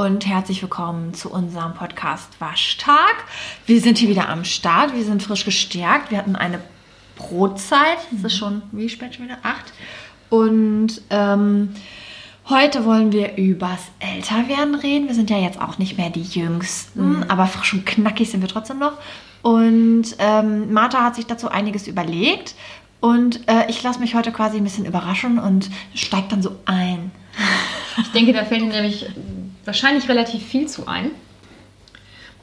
Und herzlich willkommen zu unserem Podcast Waschtag. Wir sind hier wieder am Start. Wir sind frisch gestärkt. Wir hatten eine Brotzeit. Es ist schon, wie spät schon wieder? Acht. Und ähm, heute wollen wir übers Älterwerden reden. Wir sind ja jetzt auch nicht mehr die Jüngsten, aber frisch und knackig sind wir trotzdem noch. Und ähm, Martha hat sich dazu einiges überlegt. Und äh, ich lasse mich heute quasi ein bisschen überraschen und steige dann so ein. Ich denke, da fällt Ihnen nämlich wahrscheinlich relativ viel zu ein.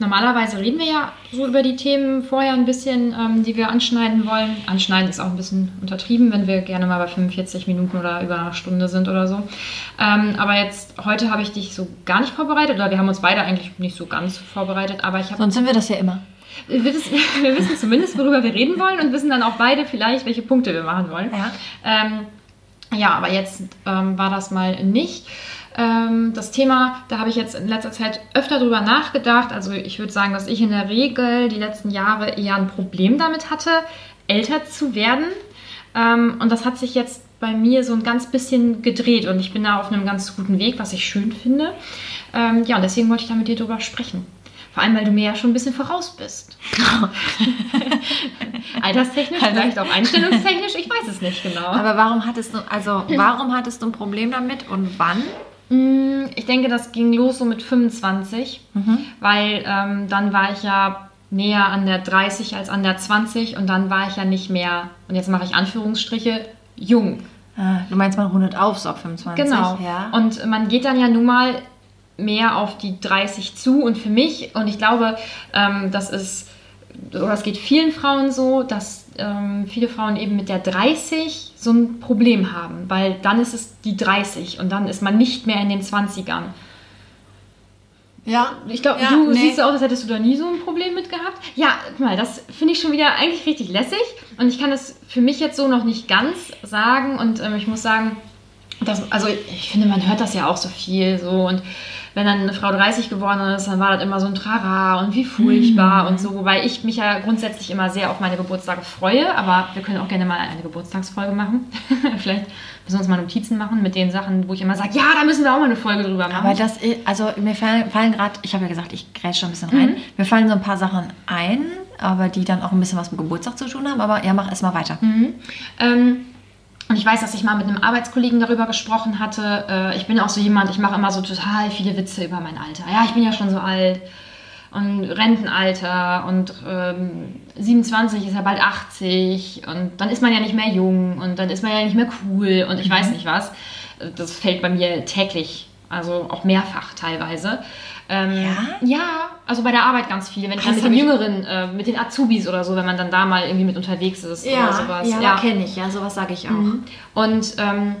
Normalerweise reden wir ja so über die Themen vorher ein bisschen, ähm, die wir anschneiden wollen. Anschneiden ist auch ein bisschen untertrieben, wenn wir gerne mal bei 45 Minuten oder über eine Stunde sind oder so. Ähm, aber jetzt, heute habe ich dich so gar nicht vorbereitet, oder wir haben uns beide eigentlich nicht so ganz vorbereitet, aber ich habe Sonst sind wir das ja immer. wir wissen, wir wissen zumindest, worüber wir reden wollen und wissen dann auch beide vielleicht, welche Punkte wir machen wollen. Ja. Ähm, ja, aber jetzt ähm, war das mal nicht. Ähm, das Thema, da habe ich jetzt in letzter Zeit öfter drüber nachgedacht. Also ich würde sagen, dass ich in der Regel die letzten Jahre eher ein Problem damit hatte, älter zu werden. Ähm, und das hat sich jetzt bei mir so ein ganz bisschen gedreht und ich bin da auf einem ganz guten Weg, was ich schön finde. Ähm, ja, und deswegen wollte ich da mit dir drüber sprechen. Vor allem, weil du mir ja schon ein bisschen voraus bist. Alterstechnisch, vielleicht auch einstellungstechnisch, ich weiß es nicht genau. Aber warum hattest du, also warum hattest du ein Problem damit und wann? Mm, Ich denke, das ging los so mit 25, weil ähm, dann war ich ja näher an der 30 als an der 20 und dann war ich ja nicht mehr, und jetzt mache ich Anführungsstriche, jung. Ah, Du meinst, man rundet auf, so ab 25. Genau. Ja. Und man geht dann ja nun mal mehr auf die 30 zu und für mich, und ich glaube, ähm, das ist, oder es geht vielen Frauen so, dass ähm, viele Frauen eben mit der 30 so ein Problem haben, weil dann ist es die 30 und dann ist man nicht mehr in den 20ern. ja. Ich glaube, Ja, du nee. siehst so aus, als hättest du da nie so ein Problem mit gehabt. Ja, guck mal, das finde ich schon wieder eigentlich richtig lässig. Und ich kann es für mich jetzt so noch nicht ganz sagen. Und ähm, ich muss sagen, dass, also ich finde, man hört das ja auch so viel so. Und wenn dann eine Frau 30 geworden ist, dann war das immer so ein Trara und wie furchtbar Mhm. und so. Wobei ich mich ja grundsätzlich immer sehr auf meine Geburtstage freue. Aber wir können auch gerne mal eine Geburtstagsfolge machen. Vielleicht müssen wir uns mal Notizen machen mit den Sachen, wo ich immer sage, ja, da müssen wir auch mal eine Folge drüber machen. Aber das, also mir fallen, fallen gerade, ich habe ja gesagt, ich grätsche schon ein bisschen rein. Mir fallen so ein paar Sachen ein, aber die dann auch ein bisschen was mit Geburtstag zu tun haben. Aber ja, mach erst mal weiter. Ähm, und ich weiß, dass ich mal mit einem Arbeitskollegen darüber gesprochen hatte. Äh, ich bin auch so jemand, ich mache immer so total viele Witze über mein Alter. Ja, ich bin ja schon so alt. Und Rentenalter und ähm, 27 ist ja bald 80 und dann ist man ja nicht mehr jung und dann ist man ja nicht mehr cool und ich weiß nicht was. Das fällt bei mir täglich, also auch mehrfach teilweise. Ähm, Ja? Ja, also bei der Arbeit ganz viel. Wenn ich Das mit den Jüngeren, äh, mit den Azubis oder so, wenn man dann da mal irgendwie mit unterwegs ist oder sowas. ja, kenne ich, ja, sowas sage ich auch. Und ähm,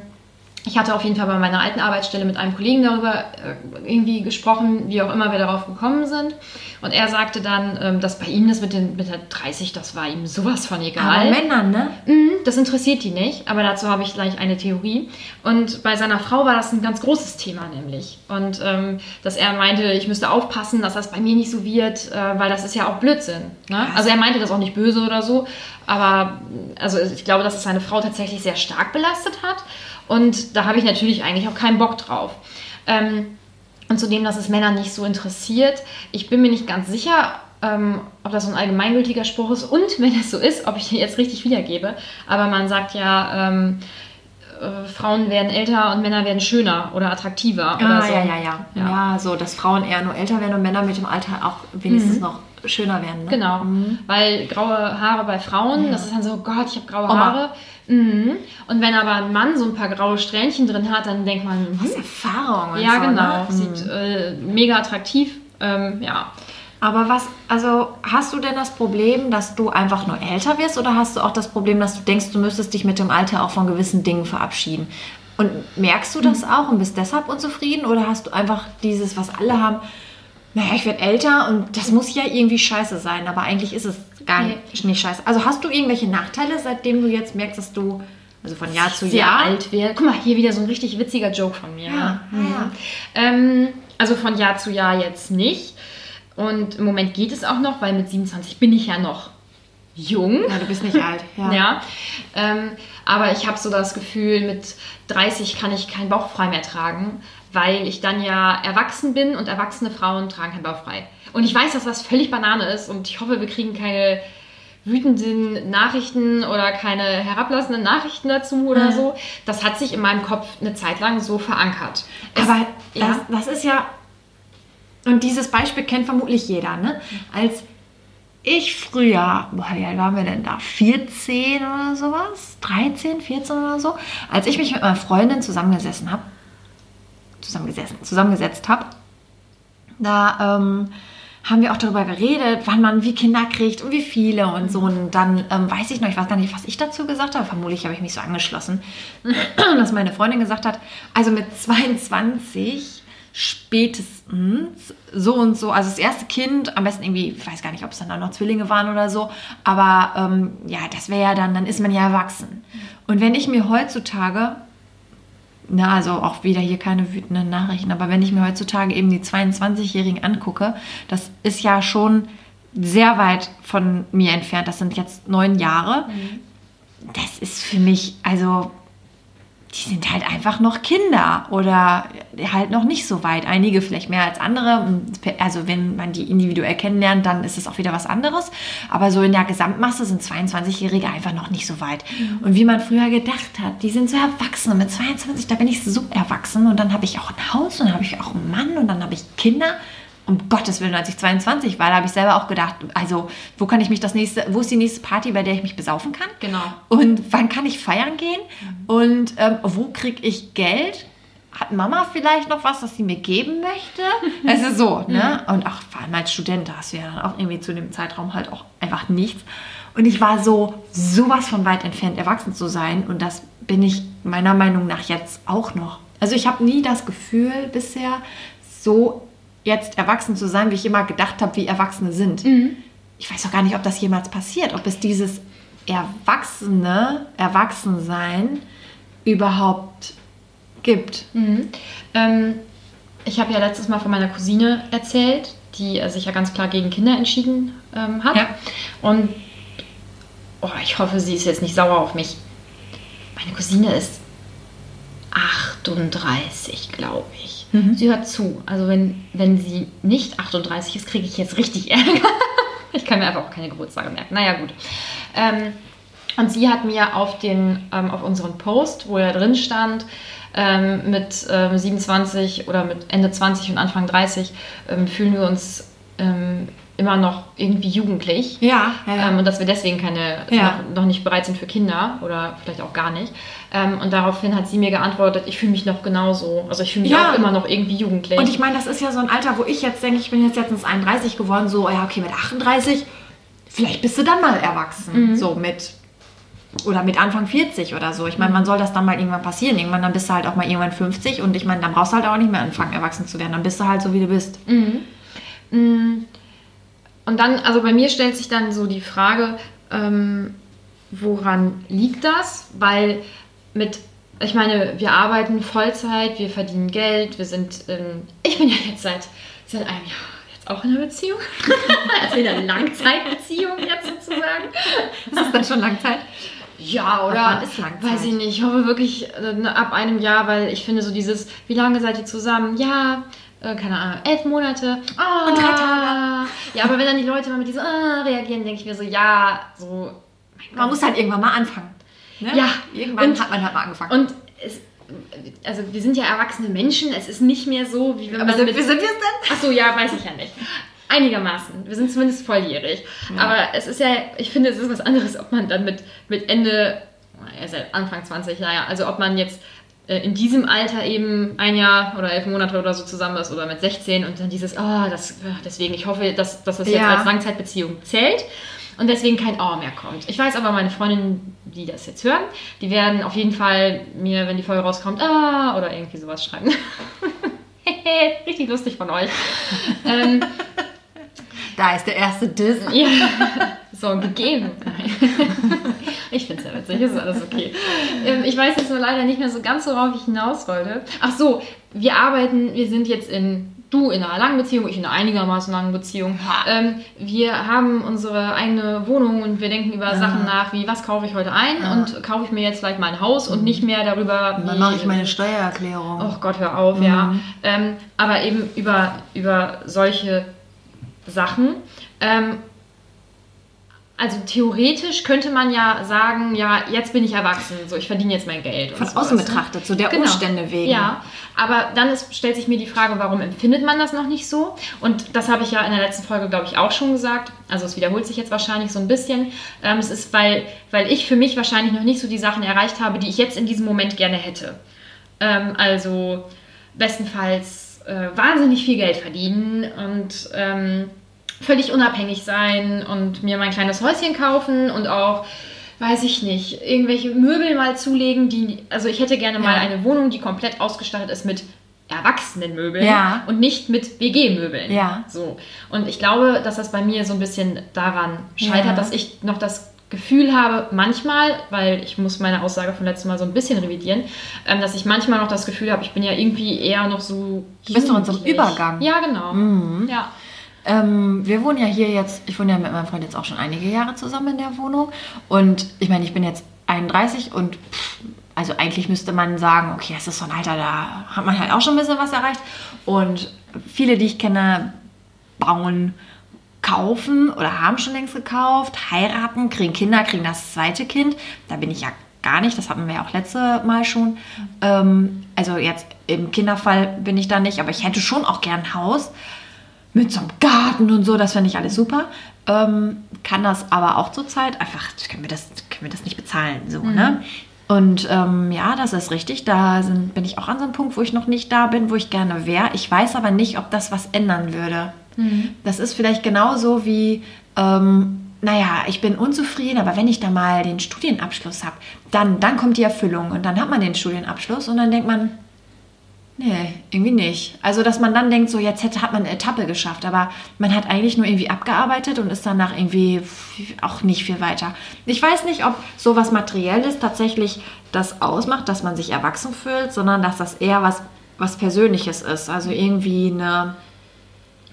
ich hatte auf jeden Fall bei meiner alten Arbeitsstelle mit einem Kollegen darüber äh, irgendwie gesprochen, wie auch immer wir darauf gekommen sind. Und er sagte dann, ähm, dass bei ihm das mit, den, mit der 30, das war ihm sowas von Aber egal. Männern, ne? Mhm, das interessiert die nicht, aber dazu habe ich gleich eine Theorie. Und bei seiner Frau war das ein ganz großes Thema nämlich. Und ähm, dass er meinte, ich müsste aufpassen, dass das bei mir nicht so wird, äh, weil das ist ja auch Blödsinn. Ne? Also er meinte das auch nicht böse oder so, aber also ich glaube, dass es seine Frau tatsächlich sehr stark belastet hat. Und da habe ich natürlich eigentlich auch keinen Bock drauf. Ähm, und zudem, dass es Männer nicht so interessiert. Ich bin mir nicht ganz sicher, ähm, ob das so ein allgemeingültiger Spruch ist und wenn es so ist, ob ich den jetzt richtig wiedergebe. Aber man sagt ja, ähm, äh, Frauen werden älter und Männer werden schöner oder attraktiver oder Ah, so. ja, ja, ja, ja. so, dass Frauen eher nur älter werden und Männer mit dem Alter auch wenigstens noch schöner werden. Ne? Genau, weil graue Haare bei Frauen, das ist dann so, Gott, ich habe graue Oma. Haare. Mhm. Und wenn aber ein Mann so ein paar graue Strähnchen drin hat, dann denkt man, hm, Erfahrung und ja so, genau, Ne? sieht äh, mega attraktiv. Ähm, ja, Aber was, also hast du denn das Problem, dass du einfach nur älter wirst oder hast du auch das Problem, dass du denkst, du müsstest dich mit dem Alter auch von gewissen Dingen verabschieden? Und merkst du das auch und bist deshalb unzufrieden oder hast du einfach dieses, was alle haben, naja, ich werde älter und das muss ja irgendwie scheiße sein, aber eigentlich ist es gar Nee. nicht, nicht scheiße. Also hast du irgendwelche Nachteile, seitdem du jetzt merkst, dass du, also von Jahr zu sehr Jahr alt wäre. Guck mal, hier wieder so ein richtig witziger Joke von mir. Ja, ja, ja. Ähm, also von Jahr zu Jahr jetzt nicht. Und im Moment geht es auch noch, weil mit 27 bin ich ja noch jung. Ja, du bist nicht alt. Ja. Ja, ähm, aber ich habe so das Gefühl, mit 30 kann ich keinen Bauch frei mehr tragen. weil ich dann ja erwachsen bin und erwachsene Frauen tragen kein Bauchfrei. Und ich weiß, dass das völlig Banane ist und ich hoffe, wir kriegen keine wütenden Nachrichten oder keine herablassenden Nachrichten dazu oder Mhm. so. Das hat sich in meinem Kopf eine Zeit lang so verankert. Es- Aber das, ja. das ist ja. Und dieses Beispiel kennt vermutlich jeder, ne? Als ich früher, boah, wie alt waren wir denn da? 14 oder sowas? 13, 14 oder so? Als ich mich mit meiner Freundin zusammengesessen habe, zusammengesessen, zusammengesetzt habe, da ähm, haben wir auch darüber geredet, wann man wie Kinder kriegt und wie viele und so. Und dann ähm, weiß ich noch, ich weiß gar nicht, was ich dazu gesagt habe. Vermutlich habe ich mich so angeschlossen, dass meine Freundin gesagt hat, also mit 22 spätestens so und so, also das erste Kind, am besten irgendwie, ich weiß gar nicht, ob es dann auch noch Zwillinge waren oder so, aber ähm, ja, das wäre ja dann, dann ist man ja erwachsen. Und wenn ich mir heutzutage na, also auch wieder hier keine wütenden Nachrichten, aber wenn ich mir heutzutage eben die 22-Jährigen angucke, das ist ja schon sehr weit von mir entfernt. Das sind jetzt neun Jahre. Das ist für mich, also, die sind halt einfach noch Kinder oder halt noch nicht so weit. Einige vielleicht mehr als andere. Also, wenn man die individuell kennenlernt, dann ist es auch wieder was anderes. Aber so in der Gesamtmasse sind 22-Jährige einfach noch nicht so weit. Und wie man früher gedacht hat, die sind so erwachsen. Und mit 22, da bin ich so erwachsen. Und dann habe ich auch ein Haus und dann habe ich auch einen Mann und dann habe ich Kinder. Um Gottes Willen, als ich 22 war, da habe ich selber auch gedacht, also wo kann ich mich das nächste, wo ist die nächste Party, bei der ich mich besaufen kann? Genau. Und wann kann ich feiern gehen? Und ähm, wo kriege ich Geld? Hat Mama vielleicht noch was, das sie mir geben möchte? Also so, ne? Und auch vor allem als Student, da hast du ja dann auch irgendwie zu dem Zeitraum halt auch einfach nichts. Und ich war so sowas von weit entfernt, erwachsen zu sein. Und das bin ich meiner Meinung nach jetzt auch noch. Also ich habe nie das Gefühl bisher, so jetzt erwachsen zu sein, wie ich immer gedacht habe, wie Erwachsene sind. Ich weiß auch gar nicht, ob das jemals passiert, ob es dieses Erwachsene, Erwachsensein überhaupt gibt. Mhm. Ähm, ich habe ja letztes Mal von meiner Cousine erzählt, die äh, sich ja ganz klar gegen Kinder entschieden ähm, hat. Ja. Und oh, ich hoffe, sie ist jetzt nicht sauer auf mich. Meine Cousine ist 38, glaube ich. Mhm. Sie hört zu. Also wenn, wenn sie nicht 38 ist, kriege ich jetzt richtig Ärger. ich kann mir einfach auch keine Geburtstage merken. Naja, gut. Ähm, und sie hat mir auf, den, ähm, auf unseren Post, wo ja drin stand, ähm, mit ähm, 27 oder mit Ende 20 und Anfang 30 ähm, fühlen wir uns ähm, immer noch irgendwie jugendlich. Ja, ja, ja. Ähm, und dass wir deswegen keine, Ja. noch, noch nicht bereit sind für Kinder oder vielleicht auch gar nicht. Ähm, und daraufhin hat sie mir geantwortet, ich fühle mich noch genauso. Also ich fühle mich Ja. auch immer noch irgendwie jugendlich. Und ich meine, das ist ja so ein Alter, wo ich jetzt denke, ich bin jetzt letztens 31 geworden, so, ja, okay, mit 38, vielleicht bist du dann mal erwachsen. So mit, oder mit Anfang 40 oder so. Ich meine, man soll das dann mal irgendwann passieren. Irgendwann, dann bist du halt auch mal irgendwann 50 und ich meine, dann brauchst du halt auch nicht mehr anfangen, erwachsen zu werden. Dann bist du halt so, wie du bist. Mm. Und dann, also bei mir stellt sich dann so die Frage, ähm, woran liegt das? Weil mit, ich meine, wir arbeiten Vollzeit, wir verdienen Geld, wir sind, ähm, ich bin ja jetzt seit, seit einem Jahr jetzt auch in einer Beziehung. also in einer Langzeitbeziehung jetzt sozusagen. Ist das dann schon Langzeit? Ja, oder ist Langzeit? weiß ich nicht. Ich hoffe wirklich äh, ab einem Jahr, weil ich finde so dieses, wie lange seid ihr zusammen? Ja, äh, keine Ahnung, elf Monate. Ah. Und drei Tage. Ja, aber wenn dann die Leute mal mit diesem ah, reagieren, denke ich mir so, ja, so. mein Man muss halt irgendwann mal anfangen. Ne? Ja, Irgendwann und- hat man halt mal angefangen. Und es, also wir sind ja erwachsene Menschen. Es ist nicht mehr so, wie wenn Aber man sind, wie sind wir es denn? Ach so, ja, weiß ich ja nicht. Einigermaßen. Wir sind zumindest volljährig. Ja. Aber es ist ja, ich finde, es ist was anderes, ob man dann mit, mit Ende, er ist ja Anfang 20, naja, also ob man jetzt in diesem Alter eben ein Jahr oder elf Monate oder so zusammen ist oder mit 16 und dann dieses, oh, das, äh, deswegen, ich hoffe, dass, dass das jetzt Ja. als Langzeitbeziehung zählt und deswegen kein Oh mehr kommt. Ich weiß aber, meine Freundinnen, die das jetzt hören, die werden auf jeden Fall mir, wenn die Folge rauskommt, ah, oder irgendwie sowas schreiben. Richtig lustig von euch. ähm, Da ist der erste Diss. ja, so gegeben. ich finde es ja witzig, ist alles okay. Ähm, ich weiß jetzt nur leider nicht mehr so ganz, worauf ich hinaus wollte. Ach so, wir arbeiten, wir sind jetzt in du in einer langen Beziehung, ich in einer einigermaßen langen Beziehung. Ähm, wir haben unsere eigene Wohnung und wir denken über Sachen nach, wie was kaufe ich heute ein und kaufe ich mir jetzt vielleicht mal ein Haus und nicht mehr darüber, Dann wie- mache ich meine Steuererklärung. Oh Gott, hör auf, ja. Ähm, aber eben über, über solche Sachen. Ähm, also theoretisch könnte man ja sagen, ja, jetzt bin ich erwachsen, so ich verdiene jetzt mein Geld. Von außen ne? betrachtet, so der Umstände wegen. Ja, aber dann ist, stellt sich mir die Frage, warum empfindet man das noch nicht so? Und das habe ich ja in der letzten Folge, glaube ich, auch schon gesagt. Also es wiederholt sich jetzt wahrscheinlich so ein bisschen. Ähm, es ist, weil, weil ich für mich wahrscheinlich noch nicht so die Sachen erreicht habe, die ich jetzt in diesem Moment gerne hätte. Ähm, also bestenfalls äh, wahnsinnig viel Geld verdienen und ähm, völlig unabhängig sein und mir mein kleines Häuschen kaufen und auch, weiß ich nicht, irgendwelche Möbel mal zulegen, die, also ich hätte gerne mal Ja. eine Wohnung, die komplett ausgestattet ist mit Erwachsenenmöbeln Ja. und nicht mit WG-Möbeln. Ja. So. Und ich glaube, dass das bei mir so ein bisschen daran scheitert, Ja. dass ich noch das Gefühl habe, manchmal, weil ich muss meine Aussage vom letzten Mal so ein bisschen revidieren, ähm, dass ich manchmal noch das Gefühl habe, ich bin ja irgendwie eher noch so. Du bist doch in so einem. Übergang. Ja, genau. Ja. Ähm, wir wohnen ja hier jetzt, ich wohne ja mit meinem Freund jetzt auch schon einige Jahre zusammen in der Wohnung. Und ich meine, ich bin jetzt 31 und pff, also eigentlich müsste man sagen, okay, das ist so ein Alter, da hat man halt auch schon ein bisschen was erreicht. Und viele, die ich kenne, bauen, kaufen oder haben schon längst gekauft, heiraten, kriegen Kinder, kriegen das zweite Kind. Da bin ich ja gar nicht, das hatten wir ja auch letzte Mal schon. Ähm, also jetzt im Kinderfall bin ich da nicht, aber ich hätte schon auch gern ein Haus mit so einem Garten und so, das finde ich alles super. Ähm, kann das aber auch zurzeit einfach, können wir das, können wir das nicht bezahlen, so, ne? Und ähm, ja, das ist richtig. Da sind, bin ich auch an so einem Punkt, wo ich noch nicht da bin, wo ich gerne wäre. Ich weiß aber nicht, ob das was ändern würde. Das ist vielleicht genauso wie, ähm, naja, ich bin unzufrieden, aber wenn ich da mal den Studienabschluss habe, dann, dann kommt die Erfüllung und dann hat man den Studienabschluss und dann denkt man, Nee, irgendwie nicht. Also, dass man dann denkt, so jetzt hätte, hat man eine Etappe geschafft, aber man hat eigentlich nur irgendwie abgearbeitet und ist danach irgendwie auch nicht viel weiter. Ich weiß nicht, ob sowas Materielles tatsächlich das ausmacht, dass man sich erwachsen fühlt, sondern dass das eher was, was Persönliches ist. Also irgendwie eine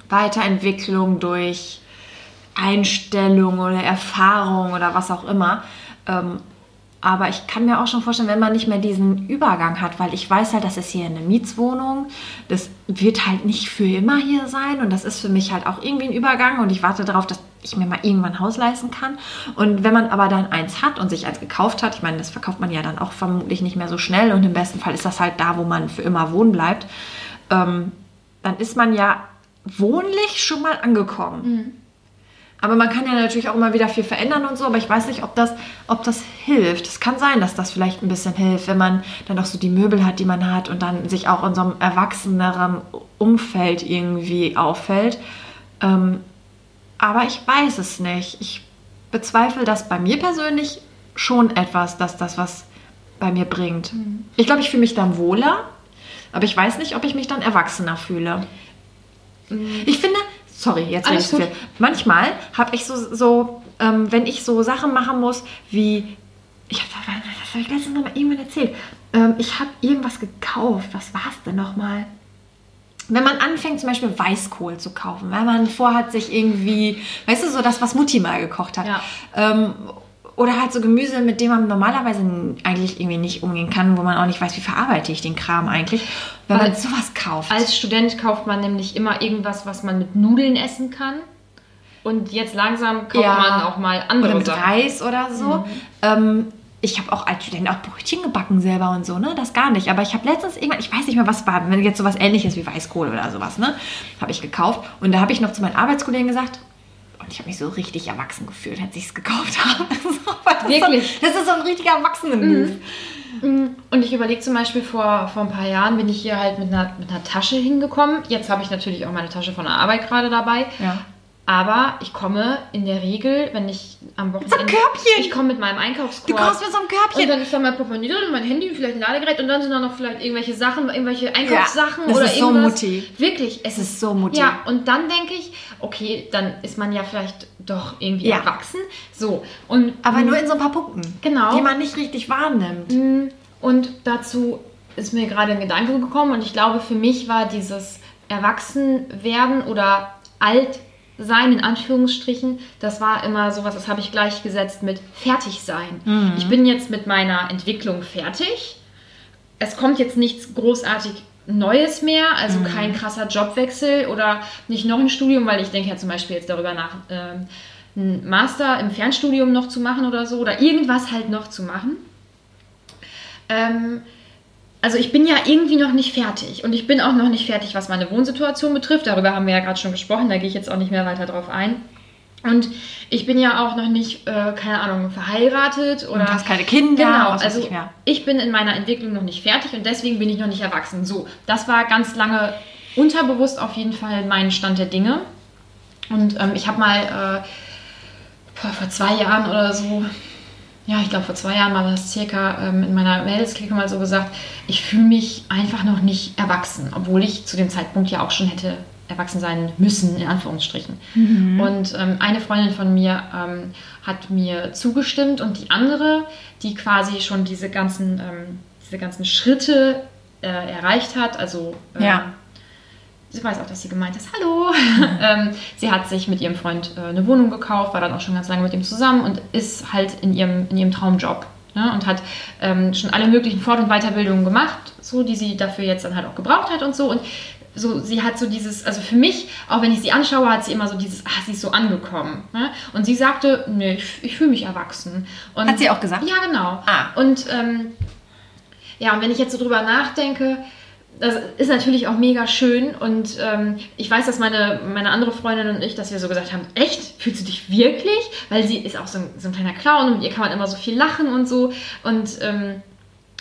Weiterentwicklung durch Einstellung oder Erfahrung oder was auch immer. Ähm, aber ich kann mir auch schon vorstellen, wenn man nicht mehr diesen Übergang hat, weil ich weiß halt, das ist hier eine Mietswohnung, das wird halt nicht für immer hier sein. Und das ist für mich halt auch irgendwie ein Übergang. Und ich warte darauf, dass ich mir mal irgendwann ein Haus leisten kann. Und wenn man aber dann eins hat und sich eins gekauft hat, ich meine, das verkauft man ja dann auch vermutlich nicht mehr so schnell. Und im besten Fall ist das halt da, wo man für immer wohnen bleibt, ähm, dann ist man ja wohnlich schon mal angekommen. Aber man kann ja natürlich auch immer wieder viel verändern und so, aber ich weiß nicht, ob das, ob das hilft. Es kann sein, dass das vielleicht ein bisschen hilft, wenn man dann auch so die Möbel hat, die man hat und dann sich auch in so einem erwachseneren Umfeld irgendwie auffällt. Ähm, aber ich weiß es nicht. Ich bezweifle das bei mir persönlich schon etwas, dass das was bei mir bringt. Ich glaube, ich fühle mich dann wohler, aber ich weiß nicht, ob ich mich dann erwachsener fühle. Ich finde, sorry, jetzt Alles ich zu viel. Manchmal habe ich so, so ähm, wenn ich so Sachen machen muss, wie, ich hab, das habe ich letztens noch mal irgendwann erzählt, ähm, ich habe irgendwas gekauft. Was war es denn nochmal? Wenn man anfängt, zum Beispiel Weißkohl zu kaufen, weil man vorhat, sich irgendwie, weißt du, so das, was Mutti mal gekocht hat. Ja. Ähm, oder halt so Gemüse, mit dem man normalerweise eigentlich irgendwie nicht umgehen kann, wo man auch nicht weiß, wie verarbeite ich den Kram eigentlich. Wenn Weil- man sowas kauft. Als Student kauft man nämlich immer irgendwas, was man mit Nudeln essen kann. Und jetzt langsam kauft Ja. man auch mal andere oder mit Sachen. Reis oder so. Ähm, ich habe auch als Student auch Brötchen gebacken selber und so, ne? Das gar nicht. Aber ich habe letztens irgendwann, ich weiß nicht mehr, was war, wenn jetzt sowas ähnliches wie Weißkohl oder sowas, ne? Habe ich gekauft. Und da habe ich noch zu meinen Arbeitskollegen gesagt, und ich habe mich so richtig erwachsen gefühlt, als ich es gekauft habe. Das Wirklich? So, das ist so ein richtiger Erwachsenen-Move. Und ich überlege zum Beispiel, vor, vor ein paar Jahren bin ich hier halt mit einer, mit einer Tasche hingekommen. Jetzt habe ich natürlich auch meine Tasche von der Arbeit gerade dabei. Ja. Aber ich komme in der Regel, wenn ich am Wochenende... einem Körbchen. Ich komme mit meinem Einkaufskorb. Du kommst mit so einem Und Körbchen. dann ist da mein Portemonnaie drin und mein Handy und vielleicht ein Ladegerät und dann sind da noch vielleicht irgendwelche Sachen, irgendwelche Einkaufssachen das oder ist so irgendwas. Mutti. Wirklich, es ist so Mutti. Ja, und dann denke ich, okay, dann ist man ja vielleicht doch irgendwie Ja. erwachsen. So, und Aber nur in so ein paar Punkten. Genau. Die man nicht richtig wahrnimmt. und dazu ist mir gerade ein Gedanke gekommen und ich glaube, für mich war dieses erwachsen werden oder alt sein, in Anführungsstrichen, das war immer sowas, das habe ich gleichgesetzt mit fertig sein. Mhm. Ich bin jetzt mit meiner Entwicklung fertig. Es kommt jetzt nichts großartig Neues mehr, also Mhm. kein krasser Jobwechsel oder nicht noch ein Studium, weil ich denke ja zum Beispiel jetzt darüber nach, ähm, einen Master im Fernstudium noch zu machen oder so oder irgendwas halt noch zu machen. Ähm, also ich bin ja irgendwie noch nicht fertig und ich bin auch noch nicht fertig, was meine Wohnsituation betrifft. Darüber haben wir ja gerade schon gesprochen, da gehe ich jetzt auch nicht mehr weiter drauf ein. Und ich bin ja auch noch nicht, äh, keine Ahnung, verheiratet oder Und hast keine Kinder, Genau, also ich ich bin in meiner Entwicklung noch nicht fertig und deswegen bin ich noch nicht erwachsen. So, das war ganz lange unterbewusst auf jeden Fall mein Stand der Dinge. Und ähm, ich habe mal äh, vor zwei Jahren oder so, ja, ich glaube vor zwei Jahren war das circa ähm, in meiner Mädelsklicke mal so gesagt, ich fühle mich einfach noch nicht erwachsen, obwohl ich zu dem Zeitpunkt ja auch schon hätte erwachsen sein müssen, in Anführungsstrichen. Und ähm, eine Freundin von mir ähm, hat mir zugestimmt und die andere, die quasi schon diese ganzen, ähm, diese ganzen Schritte äh, erreicht hat, also ähm, Ja. Sie weiß auch, dass sie gemeint ist, hallo. ähm, sie hat sich mit ihrem Freund äh, eine Wohnung gekauft, war dann auch schon ganz lange mit ihm zusammen und ist halt in ihrem, in ihrem Traumjob. Ne? Und hat ähm, schon alle möglichen Fort- und Weiterbildungen gemacht, so die sie dafür jetzt dann halt auch gebraucht hat und so. Und so, sie hat so dieses, also für mich, auch wenn ich sie anschaue, hat sie immer so dieses, ah, sie ist so angekommen. Ne? Und sie sagte, nee, ich, ich fühle mich erwachsen. Und Hat sie auch gesagt? Ja, genau. Ah. Und ähm, ja, und wenn ich jetzt so drüber nachdenke, das ist natürlich auch mega schön und ähm, ich weiß, dass meine, meine andere Freundin und ich, dass wir so gesagt haben, echt, fühlst du dich wirklich? Weil sie ist auch so ein, so ein kleiner Clown und ihr kann man immer so viel lachen und so und ähm,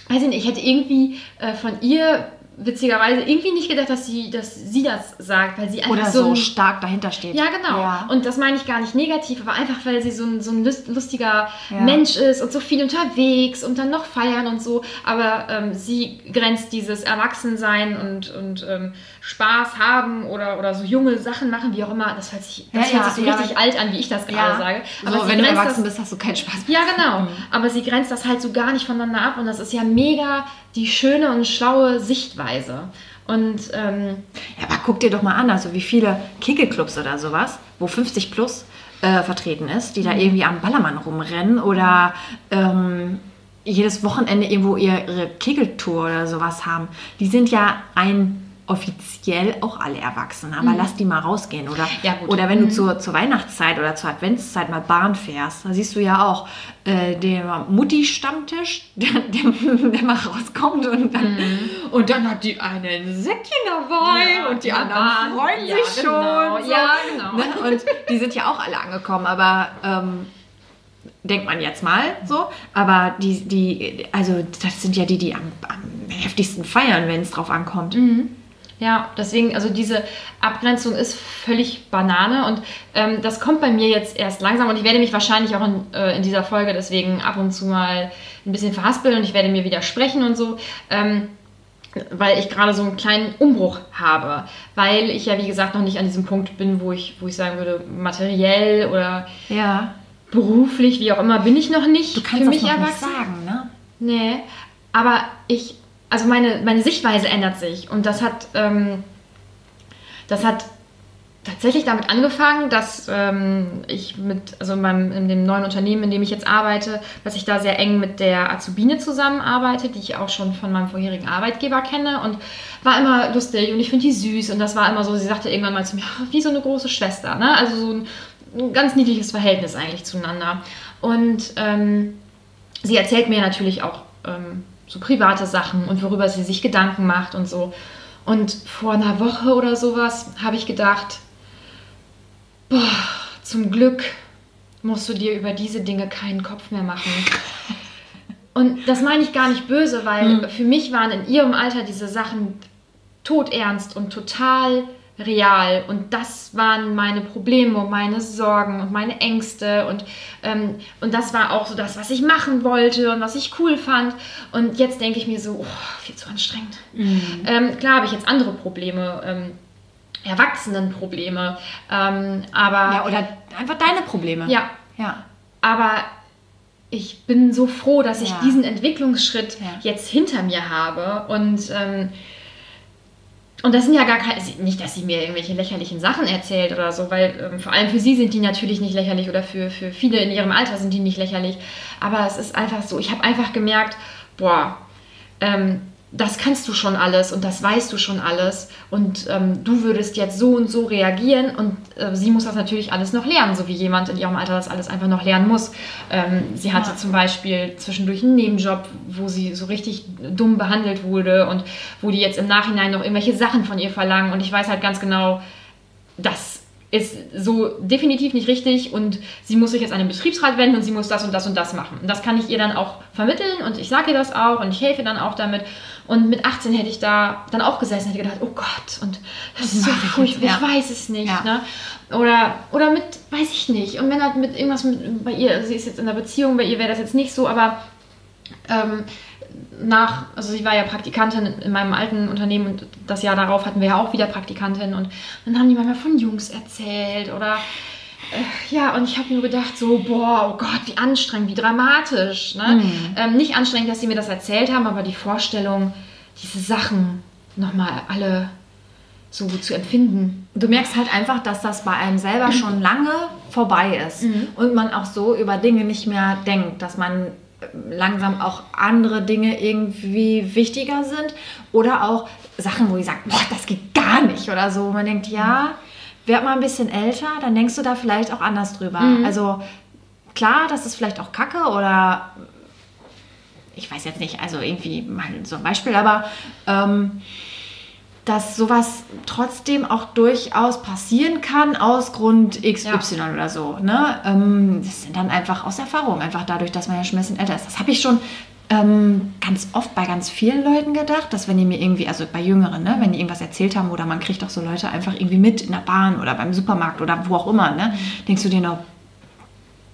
weiß ich nicht, ich hätte irgendwie äh, von ihr witzigerweise irgendwie nicht gedacht, dass sie, dass sie das sagt, weil sie einfach Oder so, so ein- stark dahinter steht. ja, genau. Ja. Und das meine ich gar nicht negativ, aber einfach, weil sie so ein, so ein lust- lustiger Ja. Mensch ist und so viel unterwegs und dann noch feiern und so. Aber ähm, sie grenzt dieses Erwachsensein und, und ähm, Spaß haben oder, oder so junge Sachen machen, wie auch immer. Das hört sich, das Ja, hört sich so ja. richtig alt an, wie ich das gerade sage. Aber sie wenn du erwachsen das, bist, hast du keinen Spaß mehr. ja, genau. Aber sie grenzt das halt so gar nicht voneinander ab und das ist ja mega die schöne und schlaue Sichtweise. Und ähm, Ja, aber guck dir doch mal an, also wie viele Kickelclubs oder sowas, wo 50 plus äh, vertreten ist, die Mhm. da irgendwie am Ballermann rumrennen oder ähm, jedes Wochenende irgendwo ihre Kickeltour oder sowas haben, die sind ja ein offiziell auch alle erwachsen, aber lass die mal rausgehen, oder? Mhm. Ja. Oder wenn du zur, zur Weihnachtszeit oder zur Adventszeit mal Bahn fährst, da siehst du ja auch äh, der Mutti-Stammtisch, der, der, der mal rauskommt und dann, und dann hat die eine ein Säckchen dabei Mhm. Ja, und die der anderen Bahn. freuen Ja, sich genau. schon. Ja, genau. Ne? Und die sind ja auch alle angekommen, aber ähm, denkt man jetzt mal so. Aber die, die, also das sind ja die, die am, am heftigsten feiern, wenn es drauf ankommt. Ja, deswegen, also diese Abgrenzung ist völlig Banane und ähm, das kommt bei mir jetzt erst langsam und ich werde mich wahrscheinlich auch in, äh, in dieser Folge deswegen ab und zu mal ein bisschen verhaspeln und ich werde mir widersprechen und so, ähm, weil ich gerade so einen kleinen Umbruch habe, weil ich ja wie gesagt noch nicht an diesem Punkt bin, wo ich, wo ich sagen würde, materiell oder Ja. beruflich, wie auch immer, bin ich noch nicht Du kannst für das mich noch nicht erwachsen. sagen, ne? Nee, aber ich, also meine, meine Sichtweise ändert sich und das hat, ähm, das hat tatsächlich damit angefangen, dass ähm, ich mit, also in, meinem, in dem neuen Unternehmen, in dem ich jetzt arbeite, dass ich da sehr eng mit der Azubine zusammenarbeite, die ich auch schon von meinem vorherigen Arbeitgeber kenne und war immer lustig und ich finde die süß und das war immer so, sie sagte irgendwann mal zu mir, "Ah, wie so eine große Schwester, ne? also so ein, ein ganz niedliches Verhältnis eigentlich zueinander und ähm, sie erzählt mir natürlich auch ähm, so private Sachen und worüber sie sich Gedanken macht und so. Und vor einer Woche oder sowas habe ich gedacht, boah, zum Glück musst du dir über diese Dinge keinen Kopf mehr machen. Und das meine ich gar nicht böse, weil für mich waren in ihrem Alter diese Sachen todernst und total real. Und das waren meine Probleme und meine Sorgen und meine Ängste. Und, ähm, und das war auch so das, was ich machen wollte und was ich cool fand. Und jetzt denke ich mir so, oh, viel zu anstrengend. Ähm, klar habe ich jetzt andere Probleme. Ähm, Erwachsenenprobleme. Ähm, aber Ja, oder einfach deine Probleme. ja, Ja. aber ich bin so froh, dass ich Ja. diesen Entwicklungsschritt Ja. jetzt hinter mir habe und ähm, und das sind ja gar keine, nicht, dass sie mir irgendwelche lächerlichen Sachen erzählt oder so, weil ähm, vor allem für sie sind die natürlich nicht lächerlich oder für, für viele in ihrem Alter sind die nicht lächerlich. Aber es ist einfach so, ich habe einfach gemerkt, boah, ähm, das kannst du schon alles und das weißt du schon alles und ähm, du würdest jetzt so und so reagieren und äh, sie muss das natürlich alles noch lernen, so wie jemand in ihrem Alter das alles einfach noch lernen muss. Ähm, sie hatte ja. zum Beispiel zwischendurch einen Nebenjob, wo sie so richtig dumm behandelt wurde und wo die jetzt im Nachhinein noch irgendwelche Sachen von ihr verlangen und ich weiß halt ganz genau, dass ist so definitiv nicht richtig und sie muss sich jetzt an den Betriebsrat wenden und sie muss das und das und das machen. Und das kann ich ihr dann auch vermitteln und ich sage ihr das auch und ich helfe dann auch damit. Und mit 18 hätte ich da dann auch gesessen und hätte gedacht, oh Gott, und das ist so furchtbar, ja. ich weiß es nicht. Ja. Ne? Oder, oder mit, weiß ich nicht. Und wenn halt mit irgendwas mit, bei ihr, sie ist jetzt in einer Beziehung, bei ihr wäre das jetzt nicht so, aber ähm, nach, also sie war ja Praktikantin in meinem alten Unternehmen und das Jahr darauf hatten wir ja auch wieder Praktikantin und dann haben die manchmal von Jungs erzählt oder äh, ja, und ich habe nur gedacht, so, boah, oh Gott, wie anstrengend, wie dramatisch. Ne? Mhm. Ähm, nicht anstrengend, dass sie mir das erzählt haben, aber die Vorstellung, diese Sachen nochmal alle so zu empfinden. Du merkst halt einfach, dass das bei einem selber schon lange vorbei ist mhm. und man auch so über Dinge nicht mehr denkt, dass man langsam auch andere Dinge irgendwie wichtiger sind oder auch Sachen, wo ich sage, boah, das geht gar nicht oder so. Man denkt, ja, werd mal ein bisschen älter, dann denkst du da vielleicht auch anders drüber. Mhm. Also klar, das ist vielleicht auch Kacke oder ich weiß jetzt nicht, also irgendwie mal so ein Beispiel, aber ähm, dass sowas trotzdem auch durchaus passieren kann aus Grund XY ja. oder so. Ne? Ähm, das sind dann einfach aus Erfahrung, einfach dadurch, dass man ja schon ein bisschen älter ist. Das habe ich schon ähm, ganz oft bei ganz vielen Leuten gedacht, dass wenn die mir irgendwie, also bei Jüngeren, ne, wenn die irgendwas erzählt haben oder man kriegt auch so Leute einfach irgendwie mit in der Bahn oder beim Supermarkt oder wo auch immer, ne, mhm. denkst du dir noch,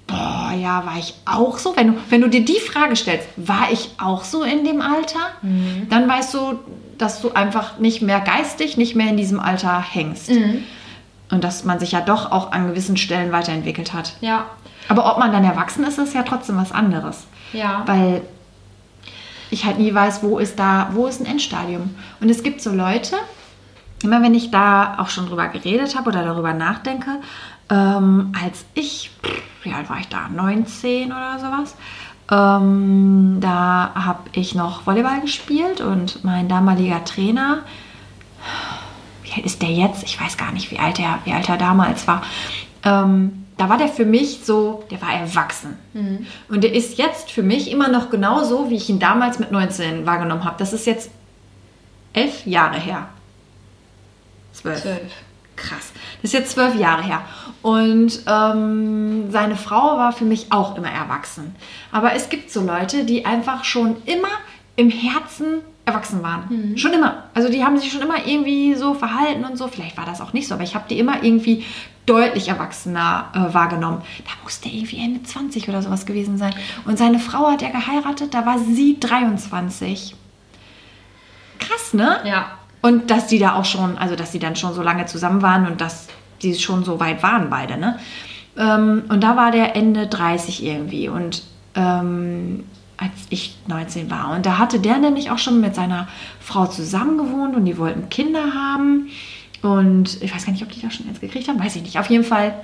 boah, ja, war ich auch so? Wenn du, wenn du dir die Frage stellst, war ich auch so in dem Alter? Mhm. Dann weißt du, dass du einfach nicht mehr geistig, nicht mehr in diesem Alter hängst. Mhm. Und dass man sich ja doch auch an gewissen Stellen weiterentwickelt hat. Ja. Aber ob man dann erwachsen ist, ist ja trotzdem was anderes. Ja. Weil ich halt nie weiß, wo ist da, wo ist ein Endstadium. Und es gibt so Leute, immer wenn ich da auch schon drüber geredet habe oder darüber nachdenke, ähm, als ich, wie alt war ich da, 19 oder sowas, ähm, da habe ich noch Volleyball gespielt und mein damaliger Trainer, wie alt ist der jetzt? Ich weiß gar nicht, wie alt er, wie alt er damals war. Ähm, da war der für mich so, der war erwachsen. Mhm. Und der ist jetzt für mich immer noch genauso, wie ich ihn damals mit 19 wahrgenommen habe. Das ist jetzt elf Jahre her. Zwölf. Zwölf. Krass. Das ist jetzt zwölf Jahre her. Und ähm, seine Frau war für mich auch immer erwachsen. Aber es gibt so Leute, die einfach schon immer im Herzen erwachsen waren. Mhm. Schon immer. Also die haben sich schon immer irgendwie so verhalten und so. Vielleicht war das auch nicht so, aber ich habe die immer irgendwie deutlich erwachsener äh, wahrgenommen. Da musste er irgendwie Ende 20 oder sowas gewesen sein. Und seine Frau hat er geheiratet, da war sie 23. Krass, ne? Ja. Und dass die da auch schon, also dass die dann schon so lange zusammen waren und dass die schon so weit waren beide, ne? Ähm, und da war der Ende 30 irgendwie und ähm, als ich 19 war. Und da hatte der nämlich auch schon mit seiner Frau zusammen gewohnt und die wollten Kinder haben. Und ich weiß gar nicht, ob die da schon eins gekriegt haben, weiß ich nicht. Auf jeden Fall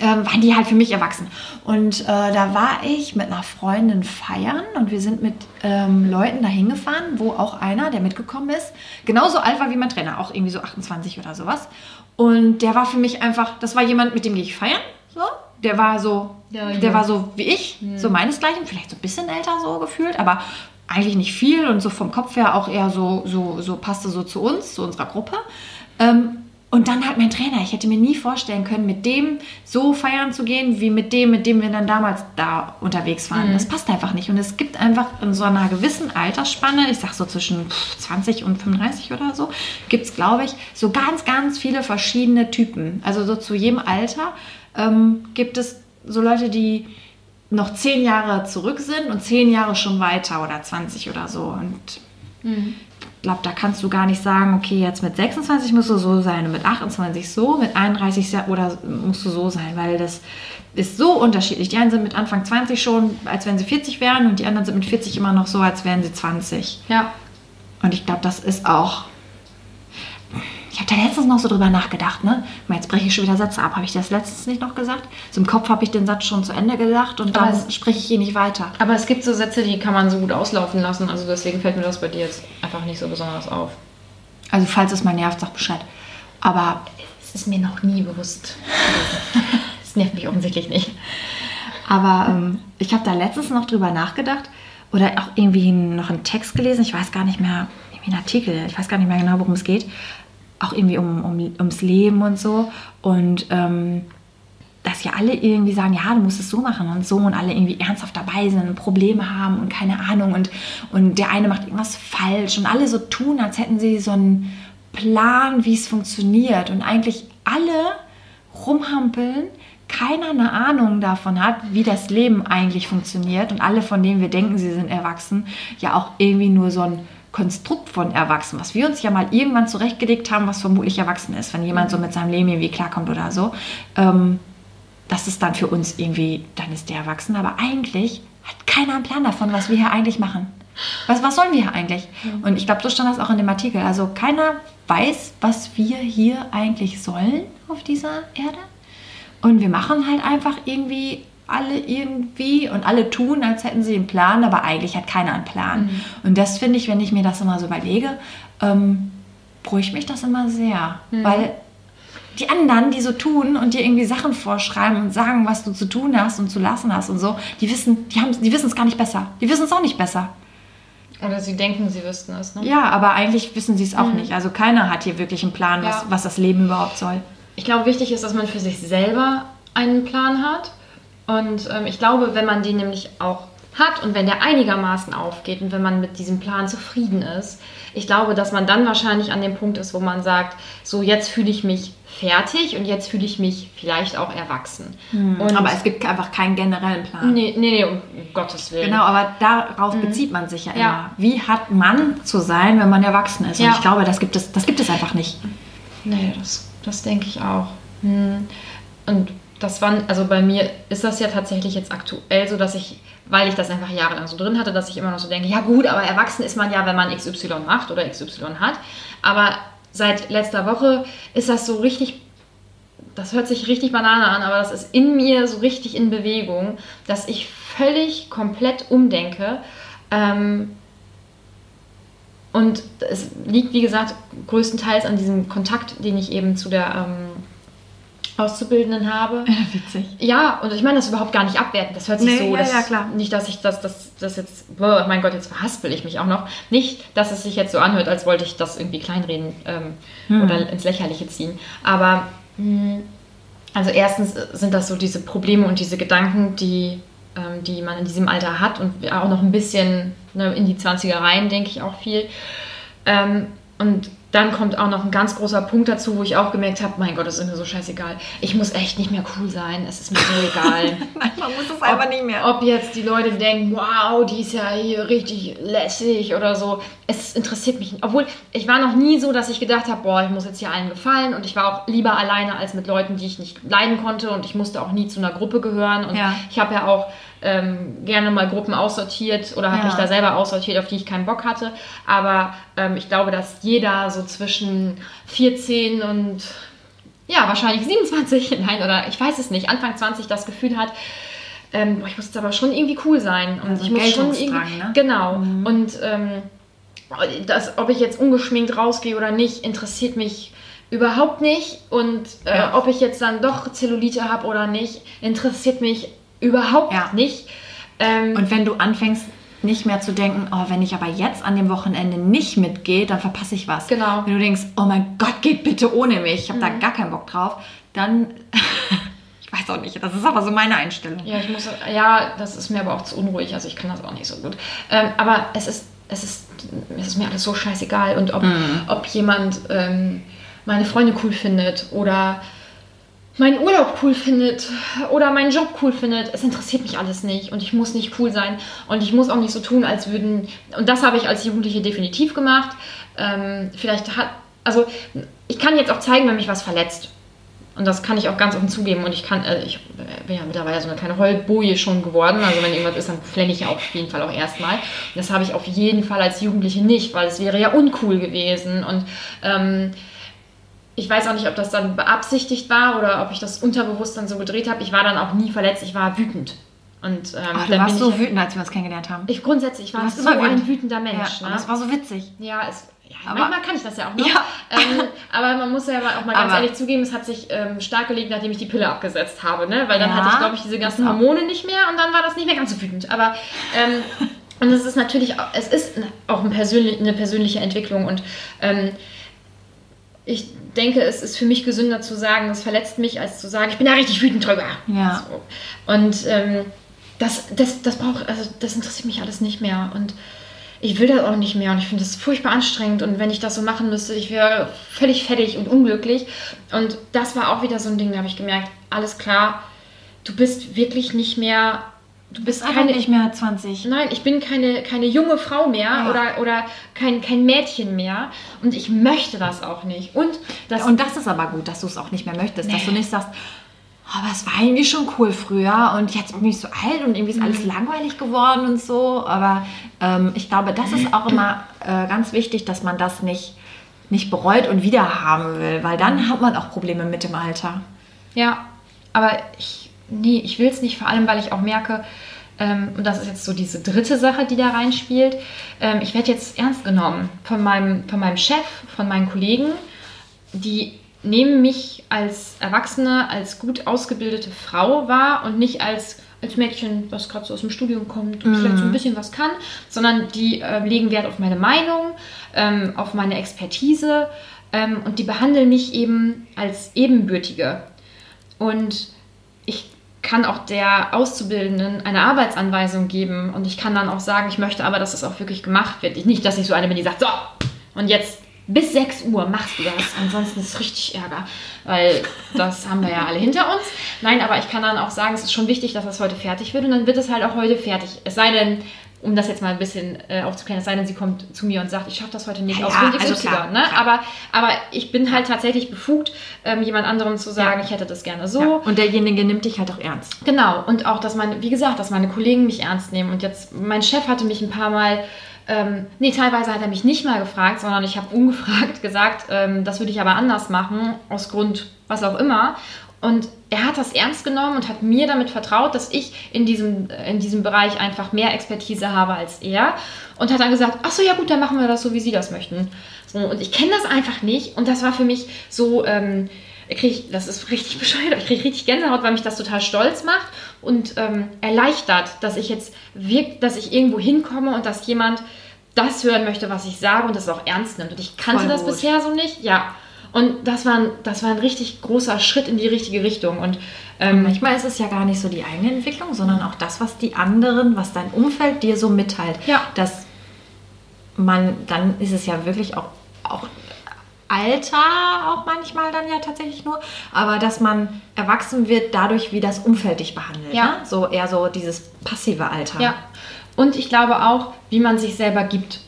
ähm, waren die halt für mich erwachsen. Und äh, da war ich mit einer Freundin feiern und wir sind mit ähm, Leuten da hingefahren, wo auch einer, der mitgekommen ist, genauso alt war wie mein Trainer, auch irgendwie so 28 oder sowas. Und der war für mich einfach, das war jemand, mit dem gehe ich feiern. So. Der war so, ja, der war so wie ich, ja. so meinesgleichen, vielleicht so ein bisschen älter so gefühlt, aber eigentlich nicht viel und so vom Kopf her auch eher so, so, so passte so zu uns, zu unserer Gruppe. Ähm, und dann halt mein Trainer. Ich hätte mir nie vorstellen können, mit dem so feiern zu gehen, wie mit dem, mit dem wir dann damals da unterwegs waren. Mhm. Das passt einfach nicht. Und es gibt einfach in so einer gewissen Altersspanne, ich sag so zwischen 20 und 35 oder so, gibt es, glaube ich, so ganz, ganz viele verschiedene Typen. Also so zu jedem Alter ähm, gibt es so Leute, die noch zehn Jahre zurück sind und zehn Jahre schon weiter oder 20 oder so. Und mhm glaube, da kannst du gar nicht sagen, okay, jetzt mit 26 musst du so sein und mit 28 so, mit 31 oder musst du so sein, weil das ist so unterschiedlich. Die einen sind mit Anfang 20 schon, als wenn sie 40 wären und die anderen sind mit 40 immer noch so, als wären sie 20. Ja. Und ich glaube, das ist auch, Ich habe da letztens noch so drüber nachgedacht, ne? Jetzt breche ich schon wieder Sätze ab. Habe ich das letztens nicht noch gesagt? So im Kopf habe ich den Satz schon zu Ende gesagt und Aber dann spreche ich ihn nicht weiter. Aber es gibt so Sätze, die kann man so gut auslaufen lassen. Also deswegen fällt mir das bei dir jetzt einfach nicht so besonders auf. Also falls es mal nervt, sag Bescheid. Aber Es ist mir noch nie bewusst. Es nervt mich offensichtlich nicht. Aber ähm, ich habe da letztens noch drüber nachgedacht oder auch irgendwie noch einen Text gelesen. Ich weiß gar nicht mehr, irgendwie einen Artikel. Ich weiß gar nicht mehr genau, worum es geht. Auch irgendwie um, um, ums Leben und so. Und ähm, dass ja alle irgendwie sagen, ja, du musst es so machen und so und alle irgendwie ernsthaft dabei sind und Probleme haben und keine Ahnung und, und der eine macht irgendwas falsch und alle so tun, als hätten sie so einen Plan, wie es funktioniert und eigentlich alle rumhampeln, keiner eine Ahnung davon hat, wie das Leben eigentlich funktioniert und alle, von denen wir denken, sie sind erwachsen, ja auch irgendwie nur so ein Konstrukt von erwachsen, was wir uns ja mal irgendwann zurechtgelegt haben, was vermutlich erwachsen ist, wenn jemand so mit seinem Leben irgendwie klarkommt oder so. Ähm, das ist dann für uns irgendwie, dann ist der erwachsen, aber eigentlich hat keiner einen Plan davon, was wir hier eigentlich machen. Was, was sollen wir hier eigentlich? Und ich glaube, so stand das auch in dem Artikel. Also keiner weiß, was wir hier eigentlich sollen auf dieser Erde. Und wir machen halt einfach irgendwie alle irgendwie und alle tun, als hätten sie einen Plan, aber eigentlich hat keiner einen Plan. Und das finde ich, wenn ich mir das immer so überlege, ähm, beruhigt mich das immer sehr. Weil die anderen, die so tun und dir irgendwie Sachen vorschreiben und sagen, was du zu tun hast und zu lassen hast und so, die wissen, die haben, die wissen es gar nicht besser. Die wissen es auch nicht besser. Oder sie denken, sie wüssten es. Ne? Ja, aber eigentlich wissen sie es auch nicht. Also keiner hat hier wirklich einen Plan, was, Ja. was das Leben überhaupt soll. Ich glaube, wichtig ist, dass man für sich selber einen Plan hat. Und ähm, ich glaube, wenn man den nämlich auch hat und wenn der einigermaßen aufgeht und wenn man mit diesem Plan zufrieden ist, ich glaube, dass man dann wahrscheinlich an dem Punkt ist, wo man sagt, so jetzt fühle ich mich fertig und jetzt fühle ich mich vielleicht auch erwachsen. Und aber es gibt einfach keinen generellen Plan. nee, nee, nee, um Gottes Willen. Genau, aber darauf bezieht man sich ja immer. Ja. Wie hat man zu sein, wenn man erwachsen ist? Und Ja. ich glaube, das gibt es, das gibt es einfach nicht. Nee, das, das denke ich auch. Hm. Und das war, also bei mir ist das ja tatsächlich jetzt aktuell so, dass ich, weil ich das einfach jahrelang so drin hatte, dass ich immer noch so denke, ja gut, aber erwachsen ist man ja, wenn man XY macht oder XY hat. Aber seit letzter Woche ist das so richtig, das hört sich richtig Banane an, aber das ist in mir so richtig in Bewegung, dass ich völlig komplett umdenke. Ähm, und es liegt, wie gesagt, größtenteils an diesem Kontakt, den ich eben zu der ähm, Auszubildenden habe. Witzig. Ja, und ich meine das überhaupt gar nicht abwertend. Das hört sich Nee, so, ja, dass, ja, klar. nicht, dass ich das, das, das jetzt, boah, mein Gott, jetzt verhaspel ich mich auch noch. Nicht, dass es sich jetzt so anhört, als wollte ich das irgendwie kleinreden ähm, Hm. oder ins Lächerliche ziehen. Aber mh, also erstens sind das so diese Probleme und diese Gedanken, die, ähm, die man in diesem Alter hat und auch noch ein bisschen ne, in die 20er rein, denke ich auch viel. Ähm, und dann kommt auch noch ein ganz großer Punkt dazu, wo ich auch gemerkt habe, mein Gott, das ist mir so scheißegal. Ich muss echt nicht mehr cool sein. Es ist mir so egal. Nein, man muss es ob, Ob jetzt die Leute denken, wow, die ist ja hier richtig lässig oder so. Es interessiert mich nicht. Obwohl, ich war noch nie so, dass ich gedacht habe, boah, ich muss jetzt hier allen gefallen. Und ich war auch lieber alleine als mit Leuten, die ich nicht leiden konnte. Und ich musste auch nie zu einer Gruppe gehören. Und Ja. ich habe ja auch ähm, gerne mal Gruppen aussortiert oder habe Ja. mich da selber aussortiert, auf die ich keinen Bock hatte. Aber ähm, ich glaube, dass jeder so zwischen 14 und ja, wahrscheinlich 27, nein, oder ich weiß es nicht, Anfang 20 das Gefühl hat, ähm, boah, ich muss jetzt aber schon irgendwie cool sein. Und Also ich muss schon irgendwie. ne? Genau. Und ähm, das, ob ich jetzt ungeschminkt rausgehe oder nicht, interessiert mich überhaupt nicht. Und äh, Ja. ob ich jetzt dann doch Zellulite habe oder nicht, interessiert mich überhaupt Ja. nicht. Ähm, Und wenn du anfängst, nicht mehr zu denken, oh, wenn ich aber jetzt an dem Wochenende nicht mitgehe, dann verpasse ich was. Genau. Wenn du denkst, oh mein Gott, geht bitte ohne mich, ich habe da gar keinen Bock drauf, dann, ich weiß auch nicht, das ist aber so meine Einstellung. Ja, ich muss, ja, das ist mir aber auch zu unruhig, also ich kann das auch nicht so gut. Ähm, aber es ist, es ist, es ist mir alles so scheißegal und ob, ob jemand ähm, meine Freunde cool findet oder meinen Urlaub cool findet oder meinen Job cool findet, es interessiert mich alles nicht und ich muss nicht cool sein und ich muss auch nicht so tun, als würden, und das habe ich als Jugendliche definitiv gemacht. Ähm, vielleicht hat, also ich kann jetzt auch zeigen, wenn mich was verletzt. Und das kann ich auch ganz offen zugeben. Und ich kann, äh, ich bin ja mittlerweile so eine kleine Heulboje schon geworden. Also wenn irgendwas ist, dann flenne ich ja auf jeden Fall auch erstmal. Und Das habe ich auf jeden Fall als Jugendliche nicht, weil es wäre ja uncool gewesen. Und ähm, ich weiß auch nicht, ob das dann beabsichtigt war oder ob ich das unterbewusst dann so gedreht habe. Ich war dann auch nie verletzt, ich war wütend. Und ähm, Ach, du dann warst so ich, wütend, als wir uns kennengelernt haben. ich grundsätzlich war so immer ein wütend. wütender Mensch. ja, ne? es war so witzig. Ja, es, ja Aber- manchmal kann ich das ja auch noch. Ja. Ähm, aber man muss ja auch mal ganz Aber- ehrlich zugeben, es hat sich ähm, stark gelegt, nachdem ich die Pille abgesetzt habe. Ne? Weil dann Ja, hatte ich, glaube ich, diese ganzen das. Hormone nicht mehr und dann war das nicht mehr ganz so wütend. Aber ähm, und es ist natürlich auch, es ist auch ein persönlich, eine persönliche Entwicklung und ähm, ich denke, es ist für mich gesünder zu sagen, das verletzt mich, als zu sagen, ich bin da richtig wütend drüber. Ja. So. Und ähm, das, das, das braucht, also das interessiert mich alles nicht mehr. Und ich will das auch nicht mehr und ich finde das furchtbar anstrengend und wenn ich das so machen müsste, ich wäre völlig fertig und unglücklich. Und das war auch wieder so ein Ding, da habe ich gemerkt, alles klar, du bist wirklich nicht mehr, du bist Einfach keine, nicht mehr 20. Nein, ich bin keine, keine junge Frau mehr Ja. oder, oder kein, kein Mädchen mehr und ich möchte das auch nicht. Und das, Und das ist aber gut, dass du es auch nicht mehr möchtest, dass Nee. du nicht sagst, "Oh, aber es war irgendwie schon cool früher und jetzt bin ich so alt und irgendwie ist alles langweilig geworden und so. Aber ähm, ich glaube, das ist auch immer äh, ganz wichtig, dass man das nicht, nicht bereut und wieder haben will, weil dann hat man auch Probleme mit dem Alter. Ja, aber ich, nee, ich will es nicht, vor allem, weil ich auch merke, ähm, und das ist jetzt so diese dritte Sache, die da reinspielt, ähm, ich werde jetzt ernst genommen von meinem, von meinem Chef, von meinen Kollegen, die nehmen mich als Erwachsene, als gut ausgebildete Frau wahr und nicht als, als Mädchen, was gerade so aus dem Studium kommt und vielleicht so ein bisschen was kann, sondern die äh, legen Wert auf meine Meinung, ähm, auf meine Expertise ähm, und die behandeln mich eben als Ebenbürtige. Und ich kann auch der Auszubildenden eine Arbeitsanweisung geben und ich kann dann auch sagen, ich möchte aber, dass es auch wirklich gemacht wird. Ich, nicht, dass ich so eine bin, die sagt, so, und jetzt bis 6 Uhr machst du das, ansonsten ist es richtig Ärger, weil das haben wir ja alle hinter uns. Nein, aber ich kann dann auch sagen, es ist schon wichtig, dass das heute fertig wird und dann wird es halt auch heute fertig. Es sei denn, um das jetzt mal ein bisschen äh, aufzuklären, es sei denn, sie kommt zu mir und sagt, ich schaffe das heute nicht Ja, aus Grund also klar, ne? klar. aber, aber ich bin halt tatsächlich befugt, ähm, jemand anderem zu sagen, Ja. ich hätte das gerne so. Ja. Und derjenige nimmt dich halt auch ernst. Genau, und auch, dass meine, wie gesagt, dass meine Kollegen mich ernst nehmen. Und jetzt, mein Chef hatte mich ein paar Mal, ähm, nee, teilweise hat er mich nicht mal gefragt, sondern ich habe ungefragt gesagt, ähm, das würde ich aber anders machen, aus Grund was auch immer. Und er hat das ernst genommen und hat mir damit vertraut, dass ich in diesem, in diesem Bereich einfach mehr Expertise habe als er. Und hat dann gesagt, ach so, ja gut, dann machen wir das so, wie Sie das möchten. So, und ich kenne das einfach nicht. Und das war für mich so, ähm, krieg das ist richtig bescheuert, ich kriege richtig Gänsehaut, weil mich das total stolz macht und ähm, erleichtert, dass ich jetzt wirkt, dass ich irgendwo hinkomme und dass jemand das hören möchte, was ich sage und das auch ernst nimmt. Und ich kannte Voll das gut. bisher so nicht, ja. Und das war, ein, das war ein richtig großer Schritt in die richtige Richtung. Und ähm, Manchmal ist es ja gar nicht so die eigene Entwicklung, sondern auch das, was die anderen, was dein Umfeld dir so mitteilt. Ja. Dass man, dann ist es ja wirklich auch, auch Alter auch manchmal dann ja tatsächlich nur, aber dass man erwachsen wird dadurch, wie das Umfeld dich behandelt. Ja. Ne? So eher so dieses passive Alter. ja. Und ich glaube auch, wie man sich selber gibt.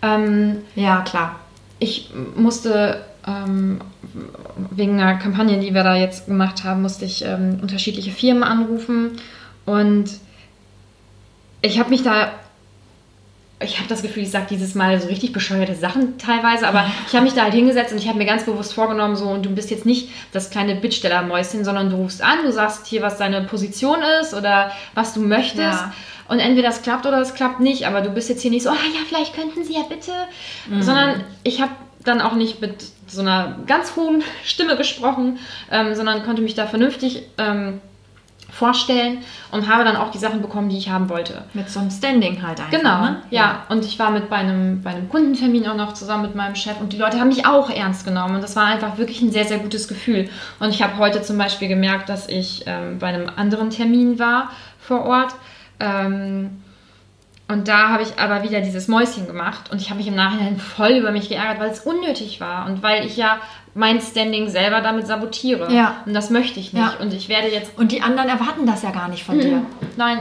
Ähm, Ja, klar. ich musste ähm, wegen einer Kampagne, die wir da jetzt gemacht haben, musste ich ähm, unterschiedliche Firmen anrufen und ich habe mich da ich habe das Gefühl, ich sage dieses Mal so richtig bescheuerte Sachen teilweise, aber ich habe mich da halt hingesetzt und ich habe mir ganz bewusst vorgenommen, so, und du bist jetzt nicht das kleine Bittstellermäuschen, sondern du rufst an, du sagst hier, was deine Position ist oder was du möchtest. Ja. Und entweder das klappt oder es klappt nicht, aber du bist jetzt hier nicht so, ah ja, vielleicht könnten sie ja bitte, sondern ich habe dann auch nicht mit so einer ganz hohen Stimme gesprochen, ähm, sondern konnte mich da vernünftig ähm, vorstellen und habe dann auch die Sachen bekommen, die ich haben wollte. Mit so einem Standing halt einfach. Genau, Ne? ja. Und ich war mit bei einem, bei einem Kundentermin auch noch zusammen mit meinem Chef und die Leute haben mich auch ernst genommen und das war einfach wirklich ein sehr, sehr gutes Gefühl. Und ich habe heute zum Beispiel gemerkt, dass ich ähm, bei einem anderen Termin war vor Ort. Ähm, und da habe ich aber wieder dieses Mäuschen gemacht und ich habe mich im Nachhinein voll über mich geärgert, weil es unnötig war und weil ich ja mein Standing selber damit sabotiere. Ja. Und das möchte ich nicht. Ja. Und ich werde jetzt Und die anderen erwarten das ja gar nicht von dir. Nein,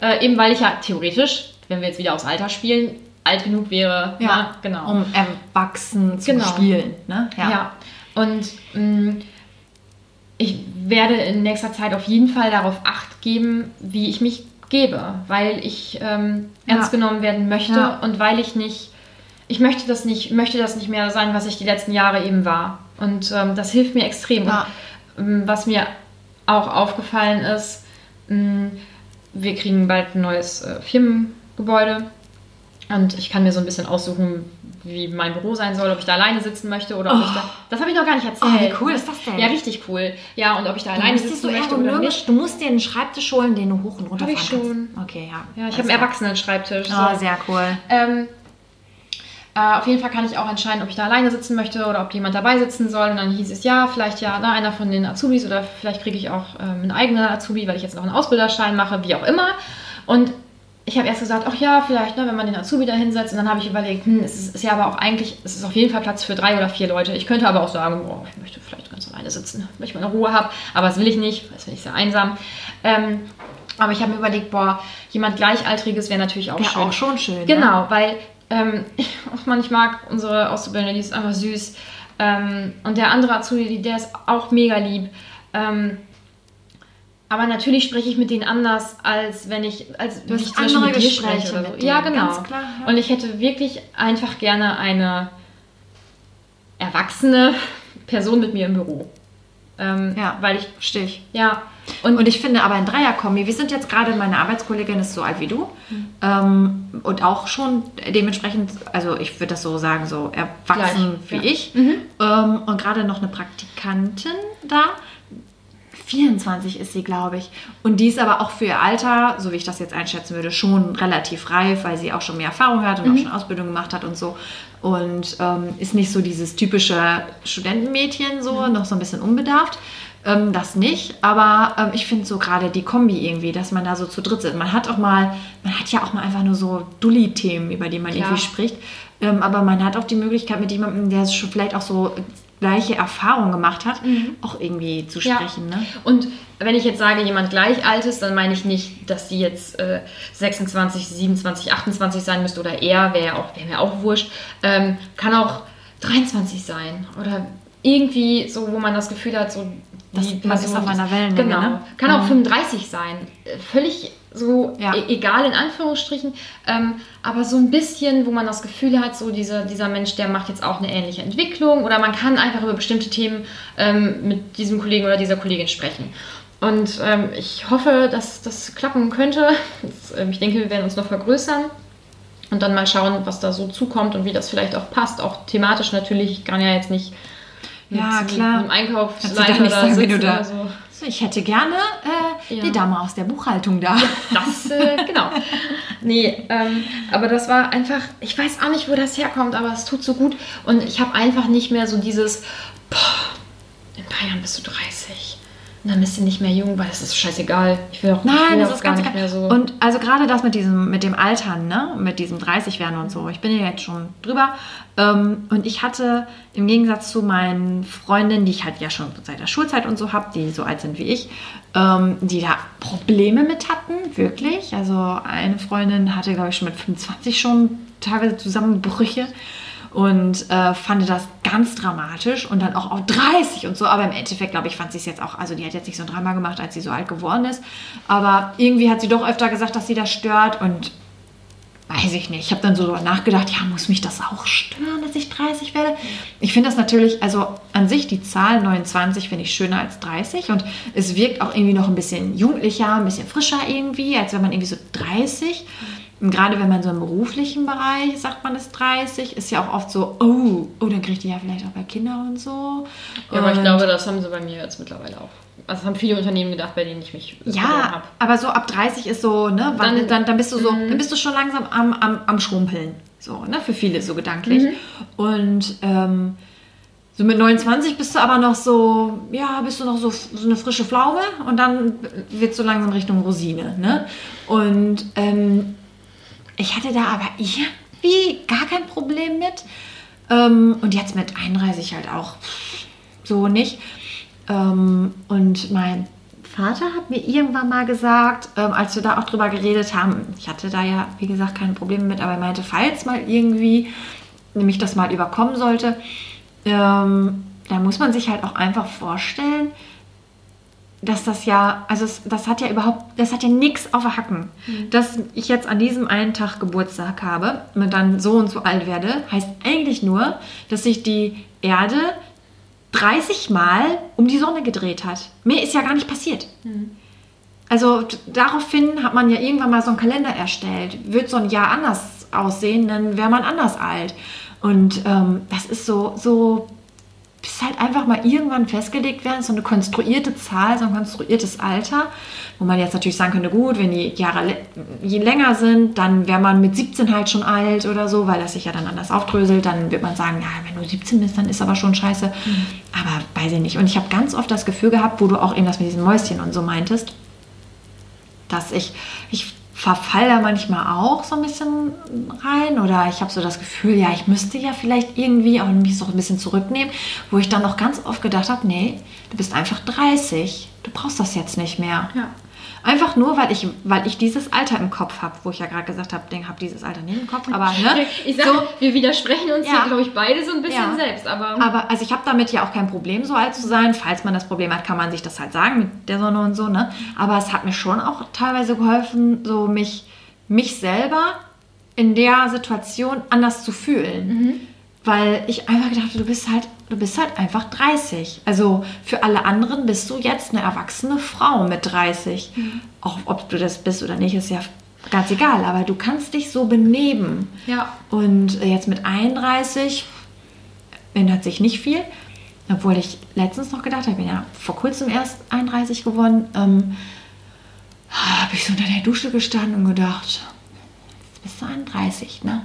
äh, eben weil ich ja theoretisch, wenn wir jetzt wieder aufs Alter spielen, alt genug wäre. Ja, na, genau. Um erwachsen zu Genau. spielen. Ne? ja. Und mh, ich werde in nächster Zeit auf jeden Fall darauf acht geben, wie ich mich gebe, weil ich ähm, Ja. ernst genommen werden möchte Ja. und weil ich nicht, ich möchte das nicht, möchte das nicht mehr sein, was ich die letzten Jahre eben war. Und ähm, das hilft mir extrem. Ja. Und, ähm, was mir auch aufgefallen ist, mh, wir kriegen bald ein neues äh, Firmengebäude und ich kann mir so ein bisschen aussuchen, wie mein Büro sein soll, ob ich da alleine sitzen möchte oder ob ich da. Das habe ich noch gar nicht erzählt. Oh, wie cool ist das denn? Ja, richtig cool. Ja, und ob ich da Du alleine sitzen so möchte oder nicht. du musst dir einen Schreibtisch holen, den du hoch und runter Hab ich schon. kannst. Okay, ja. Ja, ich habe einen Erwachsenen-Schreibtisch. Oh, so. sehr cool. Ähm, äh, auf jeden Fall kann ich auch entscheiden, ob ich da alleine sitzen möchte oder ob jemand dabei sitzen soll. Und dann hieß es ja, vielleicht ja na, einer von den Azubis oder vielleicht kriege ich auch ähm, einen eigenen Azubi, weil ich jetzt noch einen Ausbilderschein mache, wie auch immer. Und ich habe erst gesagt, ach ja, vielleicht, ne, wenn man den Azubi da hinsetzt. Und dann habe ich überlegt, hm, es ist, ist ja aber auch eigentlich, es ist auf jeden Fall Platz für drei oder vier Leute. Ich könnte aber auch sagen, boah, ich möchte vielleicht ganz alleine sitzen, weil ich meine Ruhe habe. Aber das will ich nicht, das finde ich sehr einsam. Ähm, aber ich habe mir überlegt, boah, jemand Gleichaltriges wäre natürlich auch Ja, schön. auch schon schön. Ne? Genau, weil ähm, man, ich mag unsere Auszubildende, die ist einfach süß. Ähm, und der andere Azubi, der ist auch mega lieb. Ähm, aber natürlich spreche ich mit denen anders, als wenn ich, als wenn ich andere mit dir Gespräche spreche mit so. Ja, genau. klar, ja. Und ich hätte wirklich einfach gerne eine erwachsene Person mit mir im Büro. Ähm, Ja. Weil ich, Verstehe ich. ja. Und ich finde aber ein Dreierkombi, wir sind jetzt gerade, meine Arbeitskollegin ist so alt wie du ähm, und auch schon dementsprechend, also ich würde das so sagen, so erwachsen Gleich, wie ja. ich ähm, und gerade noch eine Praktikantin da. 24 ist sie, glaube ich. Und die ist aber auch für ihr Alter, so wie ich das jetzt einschätzen würde, schon relativ reif, weil sie auch schon mehr Erfahrung hat und auch schon Ausbildung gemacht hat und so. Und ähm, ist nicht so dieses typische Studentenmädchen, so, noch so ein bisschen unbedarft. Ähm, das nicht, aber ähm, ich finde so gerade die Kombi irgendwie, dass man da so zu dritt sitzt. Man hat auch mal, man hat ja auch mal einfach nur so Dulli-Themen, über die man Klar. irgendwie spricht. Ähm, aber man hat auch die Möglichkeit, mit jemandem, der schon vielleicht auch so gleiche Erfahrungen gemacht hat, auch irgendwie zu Ja. sprechen. Ne? Und wenn ich jetzt sage, jemand gleich alt ist, dann meine ich nicht, dass die jetzt äh, 26, 27, 28 sein müsste oder eher, wäre ja auch, wäre mir auch wurscht. Ähm, kann auch 23 sein oder irgendwie so, wo man das Gefühl hat, so Das- die man ist Person auf einer Wellenlänge, Genau. ne? Kann auch Mhm. 35 sein. Äh, Völlig so Ja. e egal in Anführungsstrichen, ähm, aber so ein bisschen, wo man das Gefühl hat, so diese, dieser Mensch, der macht jetzt auch eine ähnliche Entwicklung oder man kann einfach über bestimmte Themen ähm, mit diesem Kollegen oder dieser Kollegin sprechen. Und ähm, ich hoffe, dass das klappen könnte. Das, ähm, ich denke, wir werden uns noch vergrößern und dann mal schauen, was da so zukommt und wie das vielleicht auch passt. Auch thematisch natürlich. Ich kann ja jetzt nicht Ja, klar. einem Einkaufsleiter da nicht sagen, wie du da- oder so. Ich hätte gerne äh, Ja. die Dame aus der Buchhaltung da. Das, äh, genau. Nee, ähm, aber das war einfach, ich weiß auch nicht, wo das herkommt, aber es tut so gut. Und ich habe einfach nicht mehr so dieses, boah, in Jahren bist du 30. Und dann bist du nicht mehr jung, weil das ist scheißegal. Ich will auch, ich Nein, will das auch ist gar ganz nicht mehr so. Und also gerade das mit diesem, mit dem Altern, ne? Mit diesem 30 werden und so. Ich bin ja jetzt schon drüber. Ähm, und ich hatte im Gegensatz zu meinen Freundinnen, die ich halt ja schon seit der Schulzeit und so habe, die so alt sind wie ich, ähm, die da Probleme mit hatten, wirklich. Also eine Freundin hatte, glaube ich, schon mit 25 schon teilweise Zusammenbrüche und äh, fand das ganz dramatisch und dann auch auf 30 und so. Aber im Endeffekt, glaube ich, fand sie es jetzt auch, also die hat jetzt nicht so ein Drama gemacht, als sie so alt geworden ist. Aber irgendwie hat sie doch öfter gesagt, dass sie das stört und weiß ich nicht. Ich habe dann so drüber nachgedacht, ja, muss mich das auch stören, dass ich 30 werde? Ich finde das natürlich, also an sich die Zahl 29 finde ich schöner als 30 und es wirkt auch irgendwie noch ein bisschen jugendlicher, ein bisschen frischer irgendwie, als wenn man irgendwie so 30. Und gerade wenn man so im beruflichen Bereich, sagt man ist 30, ist ja auch oft so, oh, oh, dann kriegt die ja vielleicht auch bei Kindern und so. ja, aber ich Und- glaube, das haben sie bei mir jetzt mittlerweile auch. Also das haben viele Unternehmen gedacht, bei denen ich mich Ja, habe. aber so ab 30 ist so, ne, wann, dann, Dann- dann, bist du so, Mhm. dann bist du schon langsam am, am, am Schrumpeln. So, ne, für viele so gedanklich. Mhm. Und ähm, so mit 29 bist du aber noch so, ja, bist du noch so, so eine frische Pflaume und dann wird so langsam Richtung Rosine, ne? Und ähm, ich hatte da aber irgendwie gar kein Problem mit. Ähm, und jetzt mit 31 halt auch so nicht. Ähm, und mein Vater hat mir irgendwann mal gesagt, ähm, als wir da auch drüber geredet haben, ich hatte da ja, wie gesagt, keine Probleme mit, aber er meinte, falls mal irgendwie nämlich das mal überkommen sollte, da muss man sich halt auch einfach vorstellen, dass das ja, also es, das hat ja überhaupt, das hat ja nichts auf der Hacken. Dass ich jetzt an diesem einen Tag Geburtstag habe und dann so und so alt werde, heißt eigentlich nur, dass sich die Erde 30 Mal um die Sonne gedreht hat. Mehr ist ja gar nicht passiert. Also d- daraufhin hat man ja irgendwann mal so einen Kalender erstellt. Wird so ein Jahr anders aussehen, dann wäre man anders alt. Und ähm, das ist so, so bis halt einfach mal irgendwann festgelegt werden, so eine konstruierte Zahl, so ein konstruiertes Alter, wo man jetzt natürlich sagen könnte, gut, wenn die Jahre je länger sind, dann wäre man mit 17 halt schon alt oder so, weil das sich ja dann anders aufdröselt, dann wird man sagen, ja, wenn du 17 bist, dann ist aber schon scheiße. Aber weiß ich nicht. Und ich habe ganz oft das Gefühl gehabt, wo du auch eben das mit diesen Mäuschen und so meintest, dass ich, ich verfall da manchmal auch so ein bisschen rein oder ich habe so das Gefühl, ja, ich müsste ja vielleicht irgendwie auch mich so ein bisschen zurücknehmen, wo ich dann auch ganz oft gedacht habe, nee, du bist einfach 30, du brauchst das jetzt nicht mehr. Ja. Einfach nur, weil ich, weil ich dieses Alter im Kopf habe, wo ich ja gerade gesagt habe, ich habe dieses Alter nicht im Kopf, aber ne, Ich sage, so, wir widersprechen uns Ja. hier, glaube ich, beide so ein bisschen Ja. selbst. Aber, aber also ich habe damit ja auch kein Problem, so alt zu sein. Falls man das Problem hat, kann man sich das halt sagen mit der Sonne und so, ne? Aber es hat mir schon auch teilweise geholfen, so mich, mich selber in der Situation anders zu fühlen. Weil ich einfach gedacht habe, du bist halt, du bist halt einfach 30. Also für alle anderen bist du jetzt eine erwachsene Frau mit 30. Auch ob du das bist oder nicht, ist ja ganz egal. Aber du kannst dich so benehmen. ja. Und jetzt mit 31 ändert sich nicht viel. Obwohl ich letztens noch gedacht habe, ich bin ja vor kurzem erst 31 geworden, ähm, habe ich so unter der Dusche gestanden und gedacht, jetzt bist du 31, ne?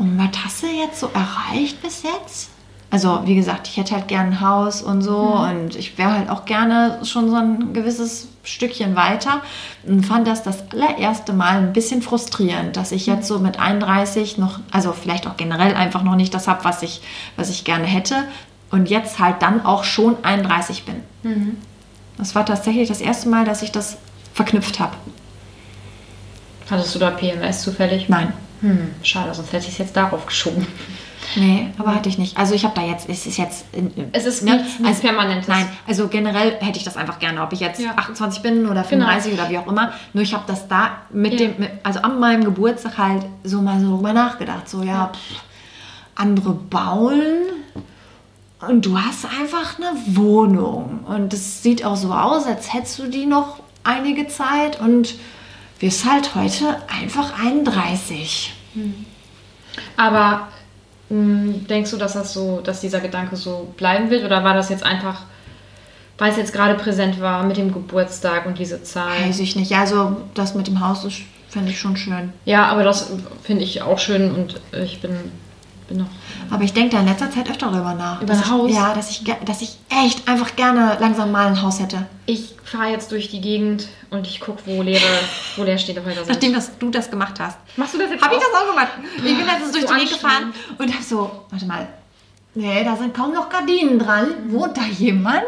Und was hast du jetzt so erreicht bis jetzt? Also, wie gesagt, ich hätte halt gern ein Haus und so und ich wäre halt auch gerne schon so ein gewisses Stückchen weiter und fand das das allererste Mal ein bisschen frustrierend, dass ich jetzt so mit 31 noch, also vielleicht auch generell einfach noch nicht das habe, was ich, was ich gerne hätte und jetzt halt dann auch schon 31 bin. Das war tatsächlich das erste Mal, dass ich das verknüpft habe. Hattest du da PMS zufällig? Nein. Hm, schade, sonst hätte ich es jetzt darauf geschoben. Nee, aber hatte ich nicht. Also ich habe da jetzt, es ist jetzt... in- Es ist ne, nichts- nichts Permanentes. Nein, also generell hätte ich das einfach gerne, ob ich jetzt Ja. 28 bin oder 35 oder wie auch immer. Nur ich habe das da mit Ja. dem, mit, also an meinem Geburtstag halt so mal so drüber nachgedacht. So, ja, pff, andere bauen und du hast einfach eine Wohnung. Und es sieht auch so aus, als hättest du die noch einige Zeit und wirst halt heute einfach 31. Aber mh, denkst du, dass das so, dass dieser Gedanke so bleiben wird? Oder war das jetzt einfach, weil es jetzt gerade präsent war mit dem Geburtstag und diese Zahl? Weiß ich nicht. Also das mit dem Haus, das fände ich schon schön. Ja, aber das finde ich auch schön und ich bin, bin noch. Aber ich denke da in letzter Zeit öfter darüber nach. Über ein ich, Haus? Ja, dass ich, dass ich echt einfach gerne langsam mal ein Haus hätte. Ich fahre jetzt durch die Gegend und ich gucke, wo leere, wo Leerstehende Häuser sind. Nachdem dass du das gemacht hast. Machst du das jetzt Habe ich das auch gemacht. Ich bin letztens durch so die Gegend gefahren und habe so, warte mal, nee, da sind kaum noch Gardinen dran. Wohnt da jemand?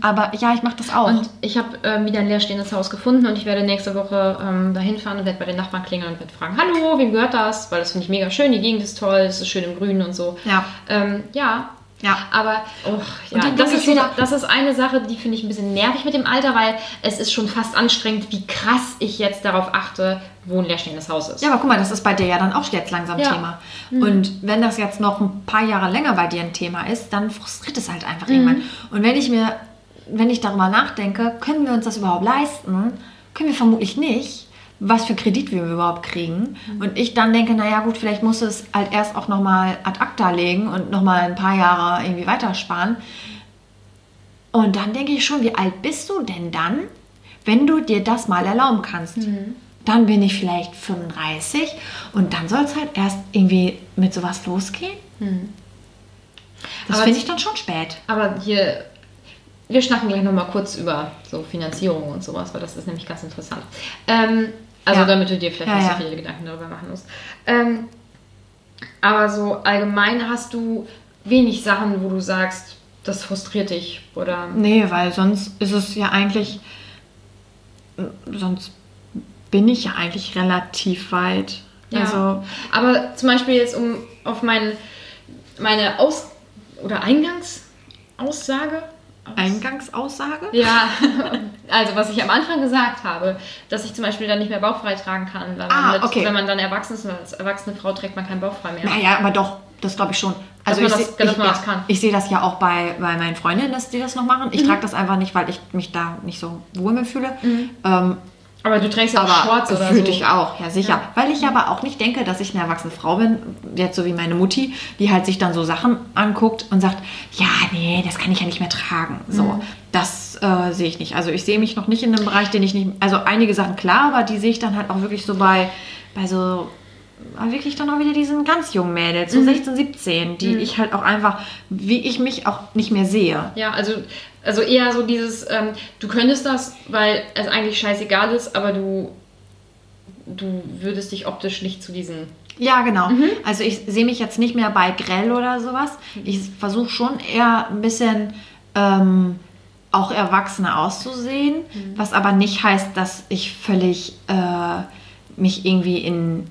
Aber ja, ich mache das auch. Und ich habe ähm, wieder ein leerstehendes Haus gefunden und ich werde nächste Woche ähm, dahin fahren und werde bei den Nachbarn klingeln und werde fragen, hallo, wem gehört das? Weil das finde ich mega schön, die Gegend ist toll, es ist schön im Grünen und so. Ja. Ähm, ja. Ja. Aber oh, ja, das, ist wieder- das ist eine Sache, die finde ich ein bisschen nervig mit dem Alter, weil es ist schon fast anstrengend, wie krass ich jetzt darauf achte, wo ein leerstehendes Haus ist. Ja, aber guck mal, das ist bei dir ja dann auch jetzt langsam Ja. Thema. Und wenn das jetzt noch ein paar Jahre länger bei dir ein Thema ist, dann frustriert es halt einfach irgendwann. Und wenn ich mir, wenn ich darüber nachdenke, können wir uns das überhaupt leisten? Können wir vermutlich nicht. Was für Kredit wir überhaupt kriegen. Und ich dann denke, naja gut, vielleicht musst du es halt erst auch nochmal ad acta legen und nochmal ein paar Jahre irgendwie weitersparen. Und dann denke ich schon, wie alt bist du denn dann, wenn du dir das mal erlauben kannst? Dann bin ich vielleicht 35 und dann soll es halt erst irgendwie mit sowas losgehen. Das Aber finde ich dann schon spät. Aber hier, wir schnacken gleich nochmal kurz über so Finanzierung und sowas, weil das ist nämlich ganz interessant. Ähm, also Ja. damit du dir vielleicht Ja, nicht ja. so viele Gedanken darüber machen musst. Ähm, aber so allgemein hast du wenig Sachen, wo du sagst, das frustriert dich oder Nee, weil sonst ist es ja eigentlich, sonst bin ich ja eigentlich relativ weit. Ja. Also, Aber zum Beispiel jetzt um auf mein, meine Aus- oder Eingangsaussage. Aus- Eingangsaussage? Ja, also was ich am Anfang gesagt habe, dass ich zum Beispiel dann nicht mehr bauchfrei tragen kann, weil Ah, mit, okay. wenn man dann erwachsen ist, und als erwachsene Frau trägt man keinen Bauchfrei mehr. Naja, aber doch, das glaube ich schon. Also man ich, das- dass ich, man ja, ich sehe das ja auch bei, bei meinen Freundinnen, dass die das noch machen. Mhm. Ich trage das einfach nicht, weil ich mich da nicht so wohl mit fühle. Ähm, Aber du trägst ja auch aber Shorts oder fühlte so. ich auch, ja sicher. Ja. Weil ich aber auch nicht denke, dass ich eine erwachsene Frau bin, jetzt so wie meine Mutti, die halt sich dann so Sachen anguckt und sagt, ja, nee, das kann ich ja nicht mehr tragen. So, Mhm. das äh, sehe ich nicht. Also ich sehe mich noch nicht in einem Bereich, den ich nicht, also einige Sachen klar, aber die sehe ich dann halt auch wirklich so bei, bei so wirklich dann auch wieder diesen ganz jungen Mädels, Mhm. so 16, 17, die ich halt auch einfach, wie ich mich auch nicht mehr sehe. Ja, also, also eher so dieses, ähm, du könntest das, weil es eigentlich scheißegal ist, aber du, du würdest dich optisch nicht zu diesen. Ja, genau. Mhm. Also ich sehe mich jetzt nicht mehr bei Grell oder sowas. Ich versuche schon eher ein bisschen ähm, auch erwachsener auszusehen, Mhm. was aber nicht heißt, dass ich völlig äh, mich irgendwie in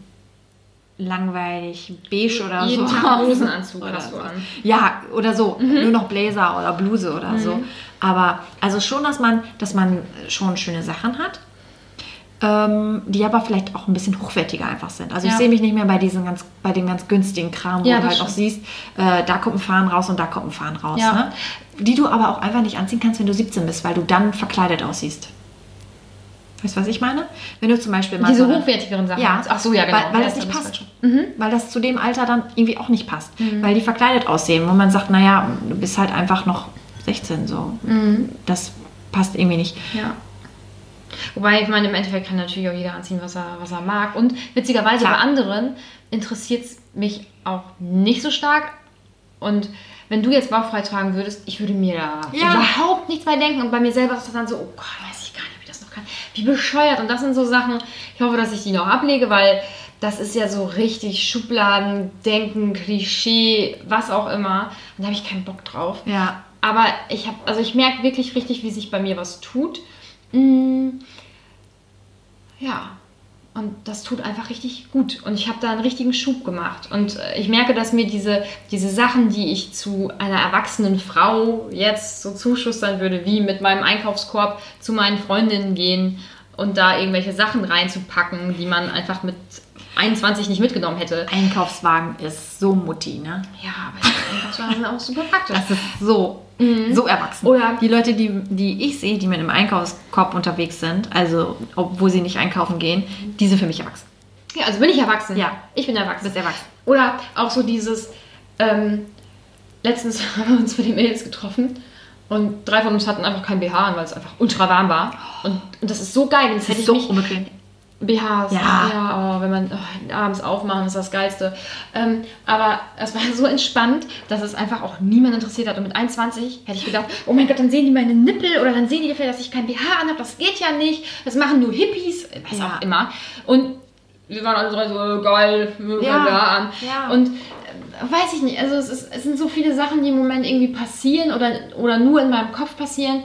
langweilig beige oder Jeden so Tag Hosenanzug Oder hast du so. an. Mhm. Ja, oder so. Nur noch Blazer oder Bluse oder so. Aber also schon, dass man, dass man schon schöne Sachen hat. Ähm, die aber vielleicht auch ein bisschen hochwertiger einfach sind. Also ich Ja. sehe mich nicht mehr bei diesen ganz, bei dem ganz günstigen Kram, wo Ja, du halt auch siehst, äh, da kommt ein Fahren raus und da kommt ein Fahren raus. Ja. Ne? Die du aber auch einfach nicht anziehen kannst, wenn du 17 bist, weil du dann verkleidet aussiehst. Weißt du, was ich meine? Wenn du zum Beispiel mal Diese so hochwertigeren Sachen. ja, Ach so, ja, genau. Weil, weil das nicht passt. falsch. Weil das zu dem Alter dann irgendwie auch nicht passt. Weil die verkleidet aussehen, wo man sagt, naja, du bist halt einfach noch 16 so. Das passt irgendwie nicht. Ja. Wobei, ich meine, im Endeffekt kann natürlich auch jeder anziehen, was er, was er mag. Und witzigerweise Klar. bei anderen interessiert es mich auch nicht so stark. Und wenn du jetzt bauchfrei tragen würdest, ich würde mir da Ja. überhaupt nichts bei denken. Und bei mir selber ist das dann so, oh Gott, weiß ich gar das noch kann. Wie bescheuert. Und das sind so Sachen, ich hoffe, dass ich die noch ablege, weil das ist ja so richtig Schubladen, Denken, Klischee, was auch immer. Und da habe ich keinen Bock drauf. Ja. Aber ich habe, also ich merke wirklich richtig, wie sich bei mir was tut. Mm, ja. Und das tut einfach richtig gut. Und ich habe da einen richtigen Schub gemacht. Und äh, ich merke, dass mir diese, diese Sachen, die ich zu einer erwachsenen Frau jetzt so zuschustern würde, wie mit meinem Einkaufskorb zu meinen Freundinnen gehen und da irgendwelche Sachen reinzupacken, die man einfach mit 21 nicht mitgenommen hätte. Einkaufswagen ist so Mutti, ne? Ja, aber die Einkaufswagen sind auch super praktisch. Das ist so, so erwachsen. Oder- die Leute, die, die ich sehe, die mit einem Einkaufskorb unterwegs sind, also obwohl sie nicht einkaufen gehen, die sind für mich erwachsen. Ja, also bin ich erwachsen. Ja. Ich bin erwachsen. Bist erwachsen. Oder auch so dieses, ähm, letztens haben wir uns mit den Mädels getroffen und drei von uns hatten einfach kein BH an, weil es einfach ultra warm war. Und, und das ist so geil. Das Das hätte ist ich so mich, unbequem. BHs, Ja. ja oh, wenn man oh, abends aufmachen, ist das Geilste. Ähm, aber es war so entspannt, dass es einfach auch niemand interessiert hat. Und mit 21 hätte ich gedacht, oh mein Gott, dann sehen die meine Nippel oder dann sehen die vielleicht, dass ich kein BH anhabe. Das geht ja nicht. Das machen nur Hippies, was Ja. auch immer. Und wir waren alle drei so, geil, wir Ja. BH an. Ja. Und äh, weiß ich nicht, also es, ist, es sind so viele Sachen, die im Moment irgendwie passieren oder, oder nur in meinem Kopf passieren.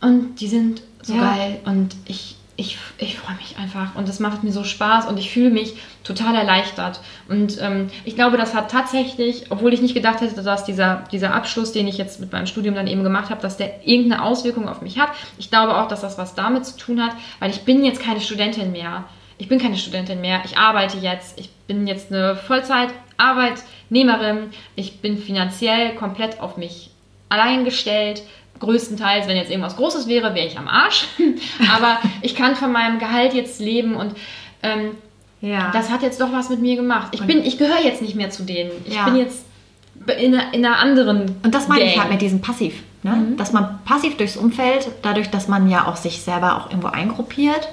Und die sind so Ja. geil. Und ich, ich, ich freue mich einfach. Und das macht mir so Spaß und ich fühle mich total erleichtert. Und ähm, ich glaube, das hat tatsächlich, obwohl ich nicht gedacht hätte, dass dieser, dieser Abschluss, den ich jetzt mit meinem Studium dann eben gemacht habe, dass der irgendeine Auswirkung auf mich hat. Ich glaube auch, dass das was damit zu tun hat, weil ich bin jetzt keine Studentin mehr. Ich bin keine Studentin mehr. Ich arbeite jetzt. Ich bin jetzt eine Vollzeit-Arbeitnehmerin. Ich bin finanziell komplett auf mich allein gestellt. Größtenteils, wenn jetzt irgendwas Großes wäre, wäre ich am Arsch. Aber ich kann von meinem Gehalt jetzt leben und ähm, Ja. das hat jetzt doch was mit mir gemacht. Ich bin, ich gehöre jetzt nicht mehr zu denen. Ich Ja. bin jetzt in einer, in einer anderen. Und das meine ich Gang. halt mit diesem Passiv. Ne? Mhm. Dass man passiv durchs Umfeld, dadurch, dass man ja auch sich selber auch irgendwo eingruppiert,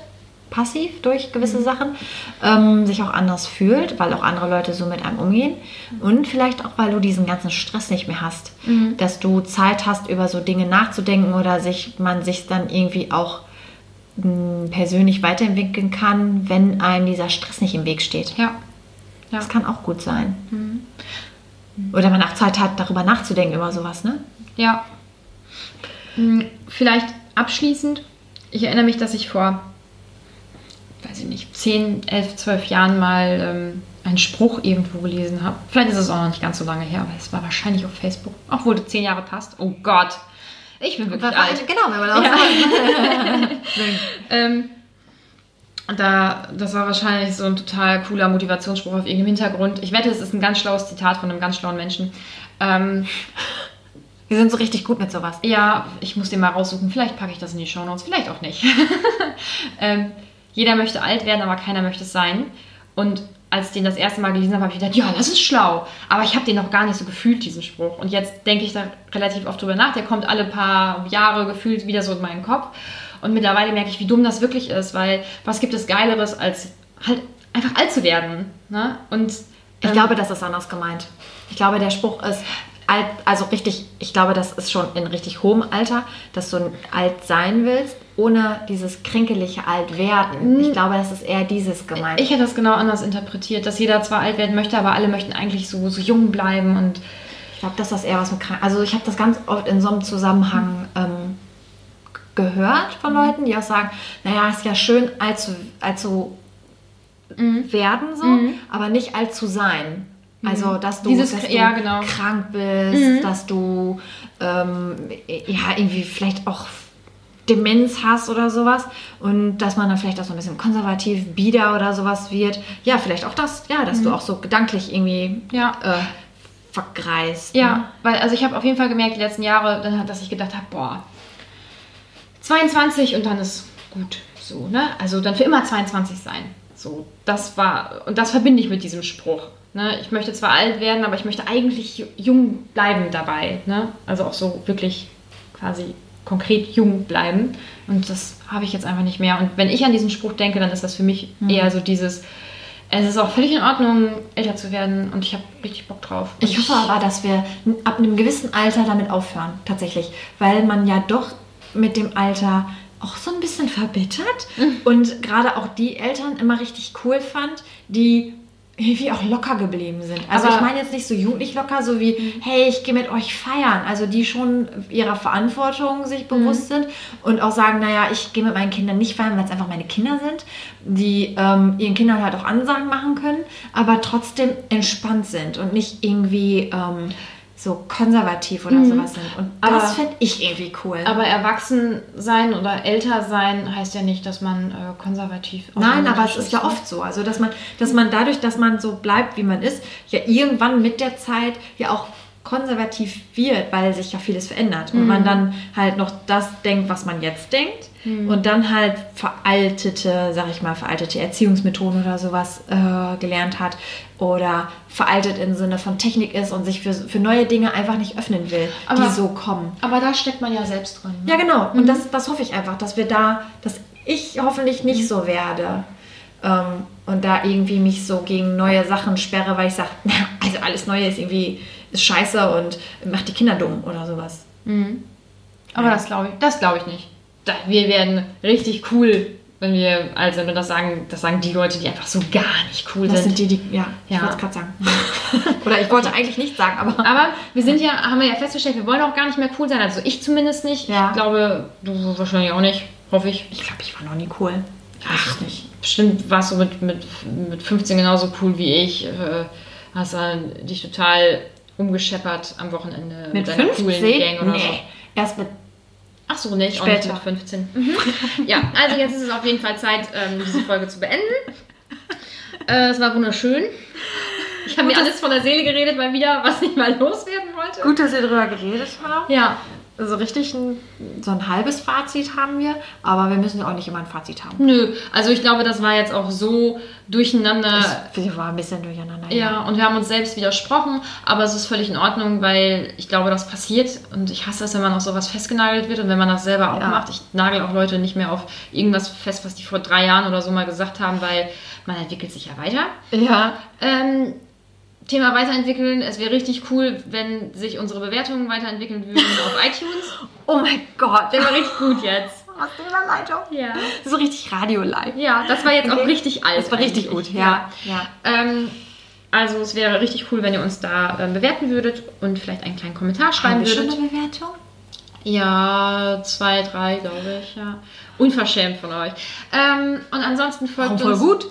passiv durch gewisse Mhm. Sachen, ähm, sich auch anders fühlt, weil auch andere Leute so mit einem umgehen. Und vielleicht auch, weil du diesen ganzen Stress nicht mehr hast. Mhm. Dass du Zeit hast, über so Dinge nachzudenken oder sich, man sich dann irgendwie auch mh, persönlich weiterentwickeln kann, wenn einem dieser Stress nicht im Weg steht. Ja. Ja. Das kann auch gut sein. Mhm. Oder man auch Zeit hat, darüber nachzudenken, über sowas, ne? Ja. Hm, Vielleicht abschließend. Ich erinnere mich, dass ich vor, weiß ich nicht, 10, 11, 12 Jahren mal ähm, einen Spruch irgendwo gelesen habe. Vielleicht ist es auch noch nicht ganz so lange her, aber es war wahrscheinlich auf Facebook. Obwohl du 10 Jahre passt. Oh Gott. Ich bin wirklich alt. Genau, wenn man auch Ja. sagt. Ähm, da, das war wahrscheinlich so ein total cooler Motivationsspruch auf irgendeinem Hintergrund. Ich wette, es ist ein ganz schlaues Zitat von einem ganz schlauen Menschen. Ähm, Wir sind so richtig gut mit sowas. ja, ich muss den mal raussuchen. Vielleicht packe ich das in die Shownotes, vielleicht auch nicht. ähm, jeder möchte alt werden, aber keiner möchte es sein. Und als ich den das erste Mal gelesen habe, habe ich gedacht, ja, das ist schlau. Aber ich habe den noch gar nicht so gefühlt, diesen Spruch. Und jetzt denke ich da relativ oft drüber nach. Der kommt alle paar Jahre gefühlt wieder so in meinen Kopf. Und mittlerweile merke ich, wie dumm das wirklich ist, weil was gibt es Geileres, als halt einfach alt zu werden. Ne? Und Ich ähm, glaube, das ist anders gemeint. Ich glaube, der Spruch ist alt, also richtig, ich glaube, das ist schon in richtig hohem Alter, dass du alt sein willst, ohne dieses kränkelige alt werden. Ich glaube, das ist eher dieses gemeint. Ich hätte das genau anders interpretiert, dass jeder zwar alt werden möchte, aber alle möchten eigentlich so, so jung bleiben und Ich glaube, dass das eher was mit krank. Also ich habe das ganz oft in so einem Zusammenhang ähm, gehört von Leuten, die auch sagen, naja, ist ja schön, alt zu, alt zu werden so, aber nicht alt zu sein. Also, dass du, Dieses- dass du ja, genau. krank bist, dass du ähm, ja irgendwie vielleicht auch Demenz hast oder sowas und dass man dann vielleicht auch so ein bisschen konservativ, bieder oder sowas wird. Ja, vielleicht auch das, ja, dass du auch so gedanklich irgendwie Ja. äh, vergreist. Ja, ne? weil also ich habe auf jeden Fall gemerkt die letzten Jahre, dass ich gedacht habe, boah, 22 und dann ist gut so, ne? Also dann für immer 22 sein. So, das war und das verbinde ich mit diesem Spruch. Ne? Ich möchte zwar alt werden, aber ich möchte eigentlich jung bleiben dabei. Ne? Also auch so wirklich quasi konkret jung bleiben. Und das habe ich jetzt einfach nicht mehr. Und wenn ich an diesen Spruch denke, dann ist das für mich eher so dieses, es ist auch völlig in Ordnung, älter zu werden und ich habe richtig Bock drauf. Und Ich hoffe aber, dass wir ab einem gewissen Alter damit aufhören, tatsächlich. Weil man ja doch mit dem Alter auch so ein bisschen verbittert und gerade auch die Eltern immer richtig cool fand, die irgendwie auch locker geblieben sind. Also Aber- ich meine jetzt nicht so jugendlich locker, so wie, hey, ich gehe mit euch feiern. Also die schon ihrer Verantwortung sich bewusst sind und auch sagen, naja, ich gehe mit meinen Kindern nicht feiern, weil es einfach meine Kinder sind, die ähm, ihren Kindern halt auch Ansagen machen können, aber trotzdem entspannt sind und nicht irgendwie ähm, so konservativ oder sowas sind. Und Aber- das fände ich irgendwie cool. Aber erwachsen sein oder älter sein heißt ja nicht, dass man äh, konservativ Nein, aber es ist ja oft so. Also, dass man, dass man dadurch, dass man so bleibt, wie man ist, ja irgendwann mit der Zeit ja auch konservativ wird, weil sich ja vieles verändert. Und man dann halt noch das denkt, was man jetzt denkt. Und dann halt veraltete, sag ich mal, veraltete Erziehungsmethoden oder sowas äh, gelernt hat. Oder veraltet im Sinne von Technik ist und sich für, für neue Dinge einfach nicht öffnen will, Aber- die so kommen. Aber da steckt man ja selbst drin. ne? Ja, genau. Und das, das hoffe ich einfach, dass wir da, dass ich hoffentlich nicht so werde. Ähm, und da irgendwie mich so gegen neue Sachen sperre, weil ich sage, also alles Neue ist irgendwie ist scheiße und macht die Kinder dumm oder sowas. Aber das glaube ich, das glaube ich nicht. Wir werden richtig cool, wenn wir alt sind. Und das sagen, das sagen die Leute, die einfach so gar nicht cool Das sind. sind die, die, ja, ich Ja. wollte es gerade sagen. oder ich wollte eigentlich nicht sagen, aber Aber wir sind ja, haben wir ja festgestellt, wir wollen auch gar nicht mehr cool sein. Also ich zumindest nicht. Ja. Ich glaube, du wahrscheinlich auch nicht. Hoffe ich. ich glaube, ich war noch nie cool. Ich es nicht. Bestimmt warst du mit, mit, mit 15 genauso cool wie ich. Äh, hast dann dich total umgescheppert am Wochenende Mit deiner 15? coolen Gang oder nee. so. Erst mit Ach so, nicht. Auch Später. nicht mit 15. Mhm. ja, also jetzt ist es auf jeden Fall Zeit, ähm, diese Folge zu beenden. Äh, es war wunderschön. Ich habe mir alles von der Seele geredet, mal wieder, was ich mal loswerden wollte. Gut, dass wir darüber geredet haben. Ja, Also richtig ein, so ein halbes Fazit haben wir, aber wir müssen ja auch nicht immer ein Fazit haben. nö. Also ich glaube, das war jetzt auch so durcheinander. Wir waren ein bisschen durcheinander. Ja, und wir haben uns selbst widersprochen, aber es ist völlig in Ordnung, weil ich glaube, das passiert und ich hasse es, wenn man auf sowas festgenagelt wird und wenn man das selber auch Ja. macht. Ich nagel auch Leute nicht mehr auf irgendwas fest, was die vor drei Jahren oder so mal gesagt haben, weil man entwickelt sich ja weiter. Ja. Ähm, Thema weiterentwickeln. Es wäre richtig cool, wenn sich unsere Bewertungen weiterentwickeln würden auf iTunes. Oh mein Gott. Der war richtig gut jetzt. Was für eine Überleitung. Ja. So richtig Radio-live. Ja, das war jetzt auch Okay. richtig alt. Das war richtig eigentlich. gut, ja. ja. Ähm, also es wäre richtig cool, wenn ihr uns da ähm, bewerten würdet und vielleicht einen kleinen Kommentar Haben schreiben wir schon würdet. eine Bewertung? Ja, zwei, drei, glaube ich, ja. Unverschämt von euch. Ähm, und ansonsten folgt Warum voll uns. gut?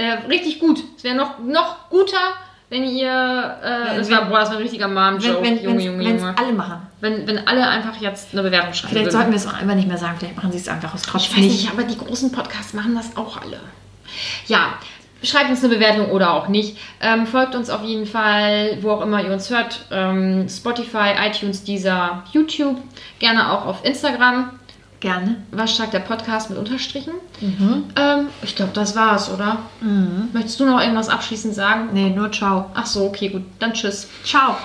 Äh, richtig gut. Es wäre noch, noch guter, wenn ihr. Äh, Wenn- das, wenn- war, boah, das war ein richtiger Mom-Joke. Wenn es Junge, Junge, Junge. alle machen. Wenn, wenn alle einfach jetzt eine Bewertung schreiben Vielleicht würden. sollten wir es auch einfach nicht mehr sagen. Vielleicht machen sie es einfach aus Trotz Ich weiß nicht, aber die großen Podcasts machen das auch alle. Ja, schreibt uns eine Bewertung oder auch nicht. Ähm, folgt uns auf jeden Fall, wo auch immer ihr uns hört. Ähm, Spotify, iTunes, Deezer, YouTube. Gerne auch auf Instagram. Gerne. Waschtag der Podcast mit Unterstrichen. Ähm, ich glaube, das war's, oder? Möchtest du noch irgendwas abschließend sagen? Nee, nur ciao. Ach so, okay, gut. Dann tschüss. Ciao.